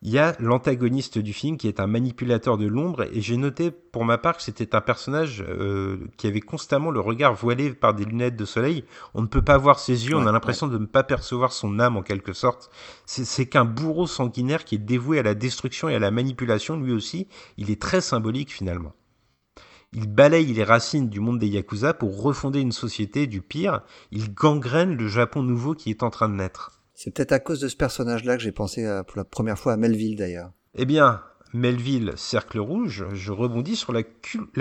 il y a l'antagoniste du film qui est un manipulateur de l'ombre et j'ai noté pour ma part que c'était un personnage euh, qui avait constamment le regard voilé par des lunettes de soleil. On ne peut pas voir ses yeux, on a l'impression de ne pas percevoir son âme en quelque sorte. C'est qu'un bourreau sanguinaire qui est dévoué à la destruction et à la manipulation, lui aussi, il est très symbolique finalement. Il balaye les racines du monde des Yakuza pour refonder une société du pire, il gangrène le Japon nouveau qui est en train de naître. C'est peut-être à cause de ce personnage-là que j'ai pensé pour la première fois à Melville d'ailleurs. Eh bien, Melville, cercle rouge, je rebondis sur la,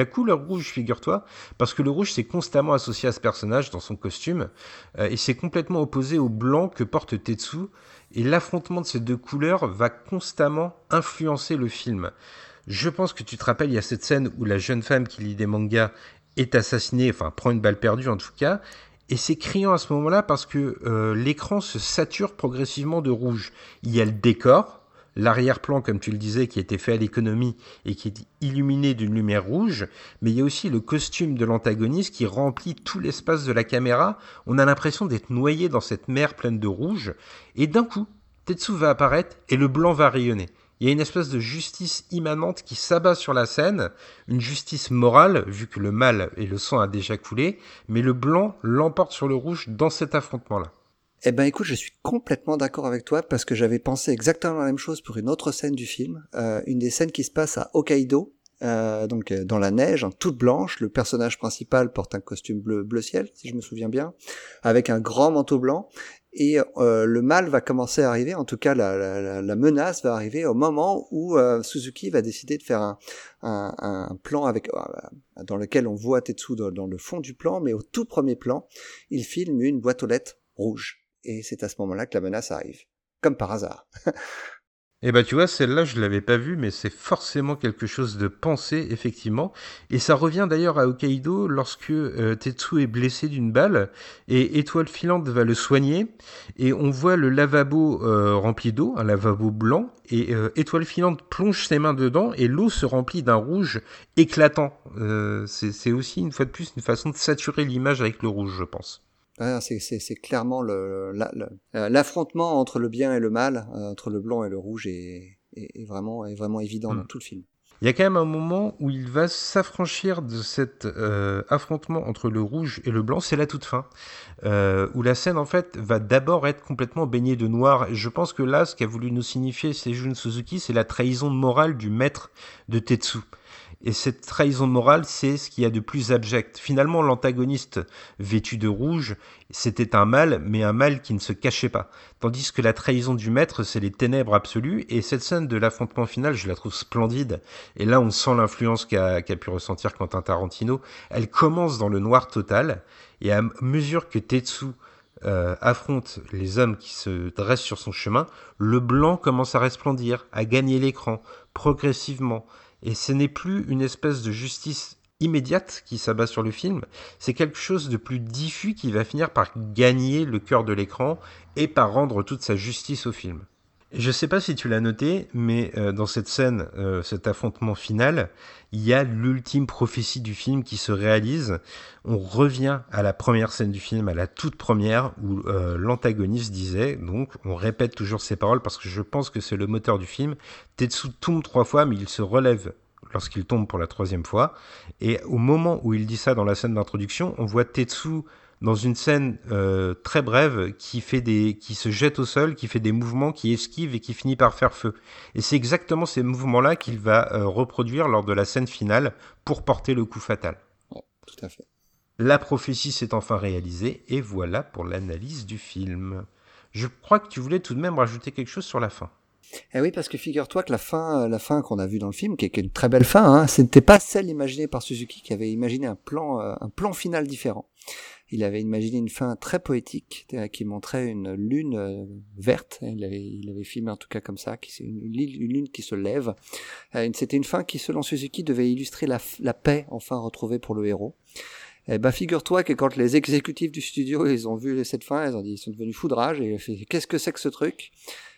couleur rouge, figure-toi, parce que le rouge s'est constamment associé à ce personnage dans son costume, euh, et c'est complètement opposé au blanc que porte Tetsu, et l'affrontement de ces deux couleurs va constamment influencer le film. Je pense que tu te rappelles, il y a cette scène où la jeune femme qui lit des mangas est assassinée, enfin prend une balle perdue en tout cas, et c'est criant à ce moment-là parce que euh, l'écran se sature progressivement de rouge. Il y a le décor, l'arrière-plan, comme tu le disais, qui était fait à l'économie et qui est illuminé d'une lumière rouge, mais il y a aussi le costume de l'antagoniste qui remplit tout l'espace de la caméra. On a l'impression d'être noyé dans cette mer pleine de rouge, et d'un coup, Tetsu va apparaître et le blanc va rayonner. Il y a une espèce de justice immanente qui s'abat sur la scène, une justice morale, vu que le mal et le sang a déjà coulé, mais le blanc l'emporte sur le rouge dans cet affrontement-là. Eh ben écoute, je suis complètement d'accord avec toi parce que j'avais pensé exactement la même chose pour une autre scène du film, euh, une des scènes qui se passe à Hokkaido, euh, donc euh, dans la neige, en toute blanche. Le personnage principal porte un costume bleu bleu ciel, si je me souviens bien, avec un grand manteau blanc et euh, le mal va commencer à arriver, en tout cas la, menace va arriver au moment où euh, Suzuki va décider de faire un plan avec euh, dans lequel on voit Tetsu dans, dans, le fond du plan, mais au tout premier plan, il filme une boîte aux lettres rouge. Et c'est à ce moment-là que la menace arrive, comme par hasard. <laughs> Eh ben tu vois, celle-là je l'avais pas vue, mais c'est forcément quelque chose de pensé effectivement. Et ça revient d'ailleurs à Hokkaido lorsque euh, Tetsu est blessé d'une balle et Étoile filante va le soigner et on voit le lavabo euh, rempli d'eau, un lavabo blanc et euh, Étoile filante plonge ses mains dedans et l'eau se remplit d'un rouge éclatant. c'est aussi une fois de plus une façon de saturer l'image avec le rouge, je pense. C'est clairement l'affrontement le, entre le bien et le mal, euh, entre le blanc et le rouge, est, est, vraiment, est vraiment évident dans hmm. tout le film. Il y a quand même un moment où il va s'affranchir de cet euh, affrontement entre le rouge et le blanc, c'est la toute fin, euh, où la scène en fait va d'abord être complètement baignée de noir. je pense que là, ce qu'a voulu nous signifier Seijun Suzuki, c'est la trahison morale du maître de Tetsu. Et cette trahison morale, c'est ce qu'il y a de plus abject. Finalement, l'antagoniste vêtu de rouge, c'était un mal, mais un mal qui ne se cachait pas. Tandis que la trahison du maître, c'est les ténèbres absolues. Et cette scène de l'affrontement final, je la trouve splendide. Et là, on sent l'influence qu'a pu ressentir Quentin Tarantino. Elle commence dans le noir total. Et à mesure que Tetsu euh, affronte les hommes qui se dressent sur son chemin, le blanc commence à resplendir, à gagner l'écran, progressivement. Et ce n'est plus une espèce de justice immédiate qui s'abat sur le film, c'est quelque chose de plus diffus qui va finir par gagner le cœur de l'écran et par rendre toute sa justice au film. Je sais pas si tu l'as noté, mais euh, dans cette scène, euh, cet affrontement final, il y a l'ultime prophétie du film qui se réalise. On revient à la première scène du film, à la toute première, où euh, l'antagoniste disait, donc on répète toujours ces paroles parce que je pense que c'est le moteur du film, Tetsu tombe trois fois, mais il se relève lorsqu'il tombe pour la troisième fois. Et au moment où il dit ça dans la scène d'introduction, on voit Tetsu dans une scène euh, très brève qui fait des qui se jette au sol, qui fait des mouvements, qui esquive et qui finit par faire feu. Et c'est exactement ces mouvements-là qu'il va euh, reproduire lors de la scène finale pour porter le coup fatal. tout à fait. La prophétie s'est enfin réalisée et voilà pour l'analyse du film. Je crois que tu voulais tout de même rajouter quelque chose sur la fin. Eh oui, parce que figure-toi que la fin, la fin qu'on a vue dans le film, qui est une très belle fin, hein, ce n'était pas celle imaginée par Suzuki, qui avait imaginé un plan, euh, un plan final différent. Il avait imaginé une fin très poétique qui montrait une lune euh, verte. Il avait, il avait filmé en tout cas comme ça, une, une lune qui se lève. Euh, c'était une fin qui, selon Suzuki, devait illustrer la, paix enfin retrouvée pour le héros. Eh ben, figure-toi que quand les exécutifs du studio ils ont vu cette fin, ils ont dit ils sont devenus foudrage et fait qu'est-ce que c'est que ce truc?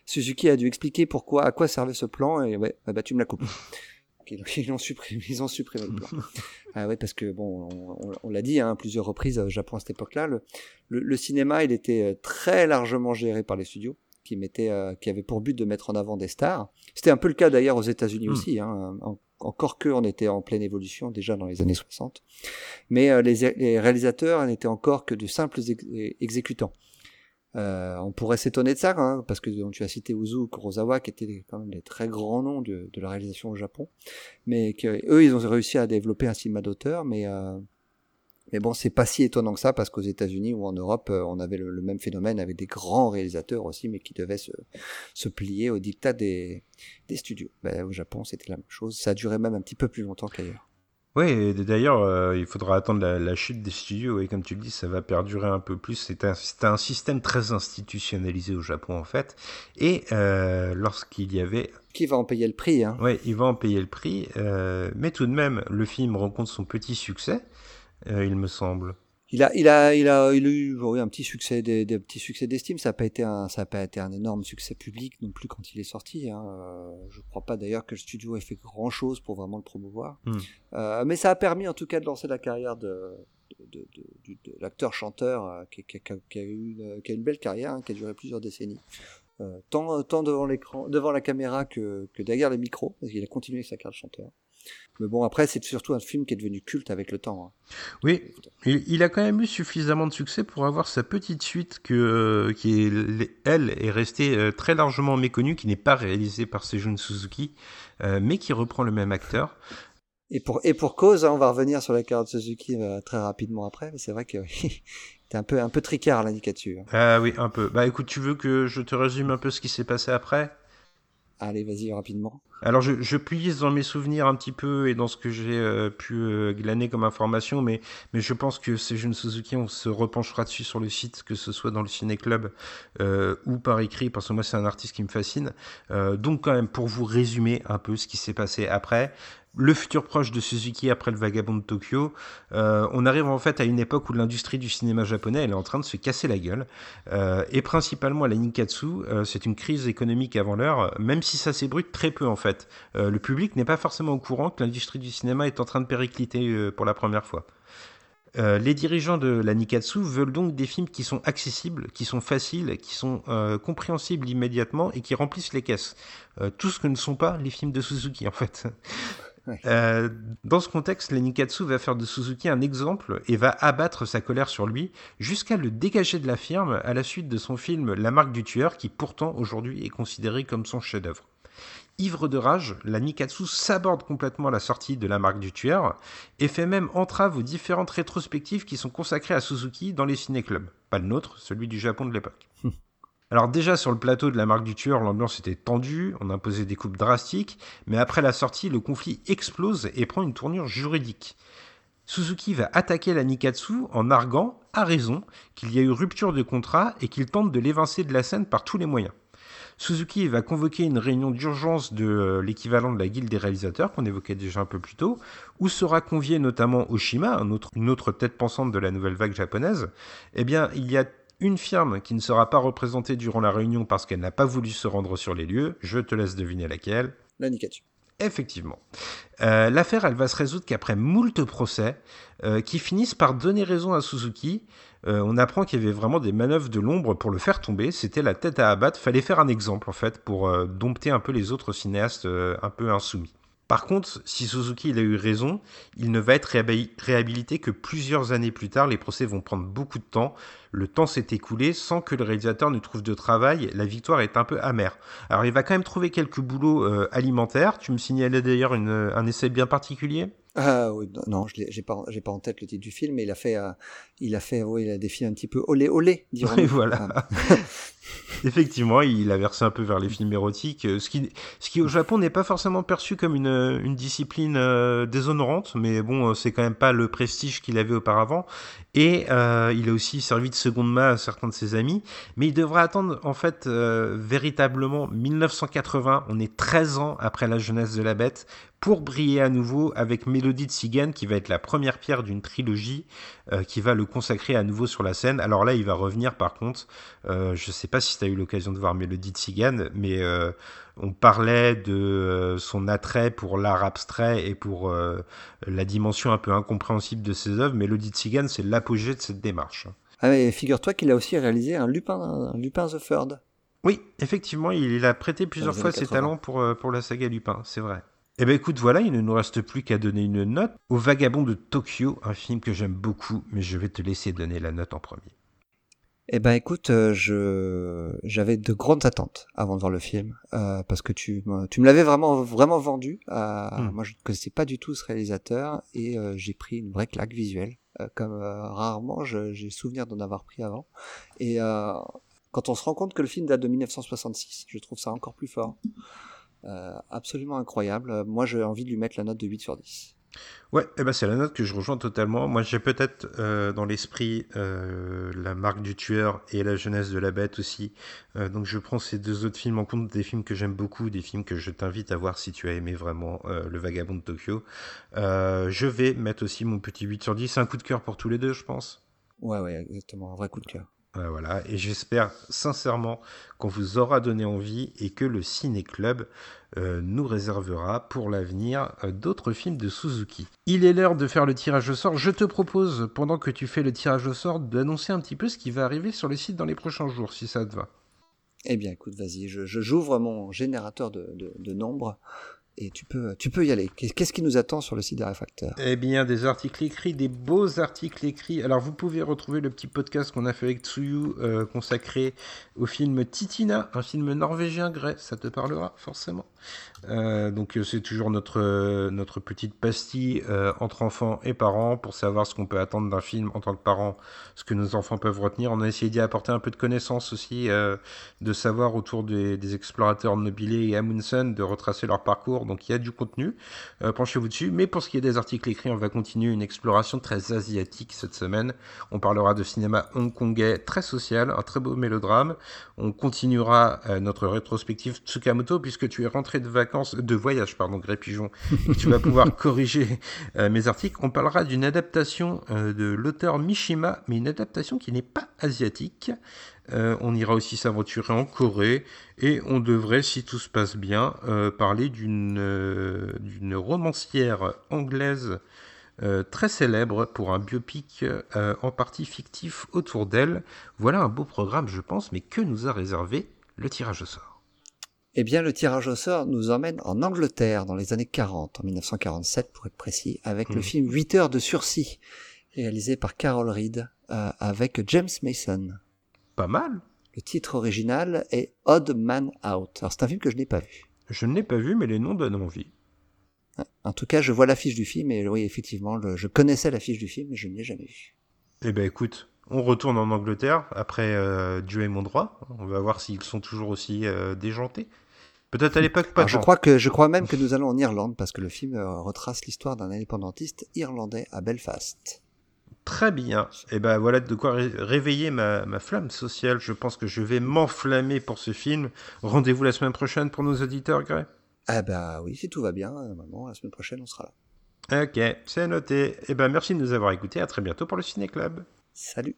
Suzuki a dû expliquer pourquoi, à quoi servait ce plan et ouais, bah tu me la coupes. <laughs> ils ont supprimé, ils ont supprimé le plan. <laughs> ah ouais, parce que bon, on, l'a dit hein, plusieurs reprises au Japon à cette époque-là, le, le, cinéma, il était euh, très largement géré par les studios, qui mettaient, euh, qui avaient pour but de mettre en avant des stars. C'était un peu le cas d'ailleurs aux États-Unis hmm. aussi. Hein, encore que on était en pleine évolution déjà dans les années 60. Mais euh, les, les, réalisateurs n'étaient encore que de simples exécutants. Euh, on pourrait s'étonner de ça, hein, parce que tu as cité Uzu Kurosawa, qui étaient quand même des très grands noms de, la réalisation au Japon, mais que, eux, ils ont réussi à développer un cinéma d'auteur, mais euh, mais bon, c'est pas si étonnant que ça, parce qu'aux États-Unis ou en Europe, euh, on avait le, même phénomène avec des grands réalisateurs aussi, mais qui devaient se, se plier au dictat des, des studios. Ben, au Japon, c'était la même chose. Ça a duré même un petit peu plus longtemps qu'ailleurs. Oui, d'ailleurs, euh, il faudra attendre la, chute des studios, et comme tu le dis, ça va perdurer un peu plus. C'est un, un, système très institutionnalisé au Japon, en fait. Et euh, lorsqu'il y avait... Qui va en payer le prix hein Oui, il va en payer le prix, euh, mais tout de même, le film rencontre son petit succès, il me semble. Il a, il a, il a, il a eu oui, un petit succès, des, des petits succès d'estime. Ça n'a pas été un, ça a pas été un énorme succès public non plus quand il est sorti. Hein. Euh, je crois pas d'ailleurs que le studio ait fait grand chose pour vraiment le promouvoir. Hmm. Euh, mais ça a permis en tout cas de lancer la carrière de, de, de, de, l'acteur chanteur euh, qui, qui, qui, a eu une, qui a une belle carrière, hein, qui a duré plusieurs décennies. Euh, tant, tant devant l'écran, devant la caméra que, que derrière les micros, parce qu'il a continué sa carrière de chanteur. Mais bon, après, c'est surtout un film qui est devenu culte avec le temps. Hein. Oui, il, a quand même eu suffisamment de succès pour avoir sa petite suite que, qui, est, elle, est restée euh, très largement méconnue, qui n'est pas réalisée par Seijun Suzuki, euh, mais qui reprend le même acteur. Et pour, et pour cause, hein, on va revenir sur la carrière de Suzuki euh, très rapidement après, mais c'est vrai que <laughs> t'es un peu, un peu tricard l'indicateur. Hein. Ah oui, un peu. Bah écoute, tu veux que je te résume un peu ce qui s'est passé après? Allez, vas-y rapidement. Alors je, je dans mes souvenirs un petit peu et dans ce que j'ai euh, pu euh, glaner comme information, mais, mais je pense que ces jeunes Suzuki, on se repenchera dessus sur le site, que ce soit dans le Ciné Club euh, ou par écrit, parce que moi c'est un artiste qui me fascine. donc quand même, pour vous résumer un peu ce qui s'est passé après, le futur proche de Suzuki après le Vagabond de Tokyo. Euh, on arrive en fait à une époque où l'industrie du cinéma japonais est en train de se casser la gueule. Euh, et principalement la Ninkatsu, euh, c'est une crise économique avant l'heure, même si ça s'ébrute très peu en fait. le public n'est pas forcément au courant que l'industrie du cinéma est en train de péricliter pour la première fois. les dirigeants de la Nikatsu veulent donc des films qui sont accessibles, qui sont faciles, qui sont compréhensibles immédiatement et qui remplissent les caisses. tout ce que ne sont pas les films de Suzuki en fait. Euh, dans ce contexte, Nikatsu va faire de Suzuki un exemple et va abattre sa colère sur lui jusqu'à le dégager de la firme à la suite de son film La marque du tueur qui pourtant aujourd'hui est considéré comme son chef-d'œuvre. Ivre de rage, la Nikatsu s'aborde complètement la sortie de la marque du tueur et fait même entrave aux différentes rétrospectives qui sont consacrées à Suzuki dans les ciné-clubs. Pas le nôtre, celui du Japon de l'époque. Alors déjà sur le plateau de la marque du tueur, l'ambiance était tendue, on imposait des coupes drastiques, mais après la sortie, le conflit explose et prend une tournure juridique. Suzuki va attaquer la Nikatsu en arguant, à raison, qu'il y a eu rupture de contrat et qu'il tente de l'évincer de la scène par tous les moyens. Suzuki va convoquer une réunion d'urgence de euh, l'équivalent de la guilde des réalisateurs qu'on évoquait déjà un peu plus tôt, où sera convié notamment Oshima, une autre tête pensante de la nouvelle vague japonaise. Eh bien, il y a une firme qui ne sera pas représentée durant la réunion parce qu'elle n'a pas voulu se rendre sur les lieux. Je te laisse deviner laquelle. La Nikatsu. Effectivement. Euh, l'affaire, elle va se résoudre qu'après moult procès, euh, qui finissent par donner raison à Suzuki, euh, on apprend qu'il y avait vraiment des manœuvres de l'ombre pour le faire tomber. C'était la tête à abattre. Fallait faire un exemple, en fait, pour dompter un peu les autres cinéastes un peu insoumis. Par contre, si Suzuki il a eu raison, il ne va être réhabilité que plusieurs années plus tard. Les procès vont prendre beaucoup de temps. Le temps s'est écoulé sans que le réalisateur ne trouve de travail. La victoire est un peu amère. Alors il va quand même trouver quelques boulots euh, alimentaires. Tu me signalais d'ailleurs un essai bien particulier? Ah oui, non, je j'ai pas, j'ai pas en tête le titre du film, mais il a fait, euh, il a fait, oui, il a des films un petit peu olé olé, dirons Oui, voilà. <laughs> Effectivement, il a versé un peu vers les films érotiques, euh, ce qui, ce qui au Japon n'est pas forcément perçu comme une, une discipline euh, déshonorante, mais bon, c'est quand même pas le prestige qu'il avait auparavant. Et euh, il a aussi servi de seconde main à certains de ses amis, mais il devra attendre en fait véritablement 1980. On est 13 ans après la jeunesse de la bête pour briller à nouveau avec Mélodie de Sigan qui va être la première pierre d'une trilogie euh, qui va le consacrer à nouveau sur la scène. Alors là, il va revenir par contre, euh, je sais pas si tu as eu l'occasion de voir Mélodie de Sigan, mais euh, on parlait de son attrait pour l'art abstrait et pour la dimension un peu incompréhensible de ses œuvres. Mélodie de Sigan, c'est l'apogée de cette démarche. Ah mais figure-toi qu'il a aussi réalisé un Lupin, un Lupin the Third. Oui, effectivement, il a prêté plusieurs fois ses talents pour, pour la saga Lupin, c'est vrai. Eh ben écoute, voilà, il ne nous reste plus qu'à donner une note au Vagabond de Tokyo, un film que j'aime beaucoup, mais je vais te laisser donner la note en premier. Eh ben écoute, euh, je j'avais de grandes attentes avant de voir le film euh, parce que tu tu me l'avais vraiment vraiment vendu. Hmm. Moi je ne connaissais pas du tout ce réalisateur et euh, j'ai pris une vraie claque visuelle comme rarement j'ai souvenir d'en avoir pris avant. Et quand on se rend compte que le film date de 1966, je trouve ça encore plus fort. Euh, absolument incroyable. Moi, j'ai envie de lui mettre la note de 8 sur 10. Ouais, eh ben c'est la note que je rejoins totalement. Moi, j'ai peut-être euh, dans l'esprit euh, la marque du tueur et la jeunesse de la bête aussi. donc, je prends ces deux autres films en compte, des films que j'aime beaucoup, des films que je t'invite à voir si tu as aimé vraiment Le Vagabond de Tokyo. je vais mettre aussi mon petit 8 sur 10. Un coup de cœur pour tous les deux, je pense. Ouais, ouais, exactement. Un vrai coup de cœur. Voilà, et j'espère sincèrement qu'on vous aura donné envie et que le Ciné Club euh, nous réservera pour l'avenir euh, d'autres films de Suzuki. Il est l'heure de faire le tirage au sort. Je te propose, pendant que tu fais le tirage au sort, d'annoncer un petit peu ce qui va arriver sur le site dans les prochains jours, si ça te va. Eh bien, écoute, vas-y, je, j'ouvre mon générateur de, de nombres et tu peux, y aller. Qu'est-ce qui nous attend sur le site des réfracteurs Eh bien, des articles écrits, des beaux articles écrits. Alors, vous pouvez retrouver le petit podcast qu'on a fait avec Tsuyu euh, consacré au film Titina, un film norvégien grec. Ça te parlera forcément. Euh, donc euh, c'est toujours notre, euh, notre petite pastille entre enfants et parents pour savoir ce qu'on peut attendre d'un film en tant que parent, ce que nos enfants peuvent retenir. On a essayé d'y apporter un peu de connaissances aussi, de savoir autour des, explorateurs Nobile et Amundsen, de retracer leur parcours. Donc il y a du contenu, penchez-vous dessus. Mais pour ce qui est des articles écrits, on va continuer une exploration très asiatique cette semaine. On parlera de cinéma hongkongais très social, un très beau mélodrame. On continuera notre rétrospective Tsukamoto puisque tu es rentré de vacances de voyage, pardon, Gré Pigeon, tu vas pouvoir <laughs> corriger euh, mes articles. On parlera d'une adaptation euh, de l'auteur Mishima, mais une adaptation qui n'est pas asiatique. Euh, on ira aussi s'aventurer en Corée et on devrait, si tout se passe bien, parler d'une d'une romancière anglaise très célèbre pour un biopic en partie fictif autour d'elle. Voilà un beau programme, je pense, mais que nous a réservé le tirage au sort eh bien, le tirage au sort nous emmène en Angleterre dans les années 40, en 1947 pour être précis, avec le hmm. film 8 heures de sursis, réalisé par Carol Reed, euh, avec James Mason. Pas mal. Le titre original est Odd Man Out. Alors c'est un film que je n'ai pas vu. Je ne l'ai pas vu, mais les noms donnent envie. En tout cas, je vois l'affiche du film, et oui, effectivement, je connaissais l'affiche du film, mais je ne l'ai jamais vu. Eh ben écoute, on retourne en Angleterre après euh, Dieu et mon droit. On va voir s'ils sont toujours aussi euh, déjantés. Peut-être à l'époque pas. je crois que je crois même que nous allons en Irlande parce que le film euh, retrace l'histoire d'un indépendantiste irlandais à Belfast. Très bien. Et eh ben voilà de quoi réveiller ma, ma, flamme sociale. Je pense que je vais m'enflammer pour ce film. Rendez-vous la semaine prochaine pour nos auditeurs, Gray Ah bah oui, si tout va bien, maintenant la semaine prochaine on sera là. Ok, c'est noté. Et eh ben merci de nous avoir écoutés. À très bientôt pour le Ciné Club. Salut.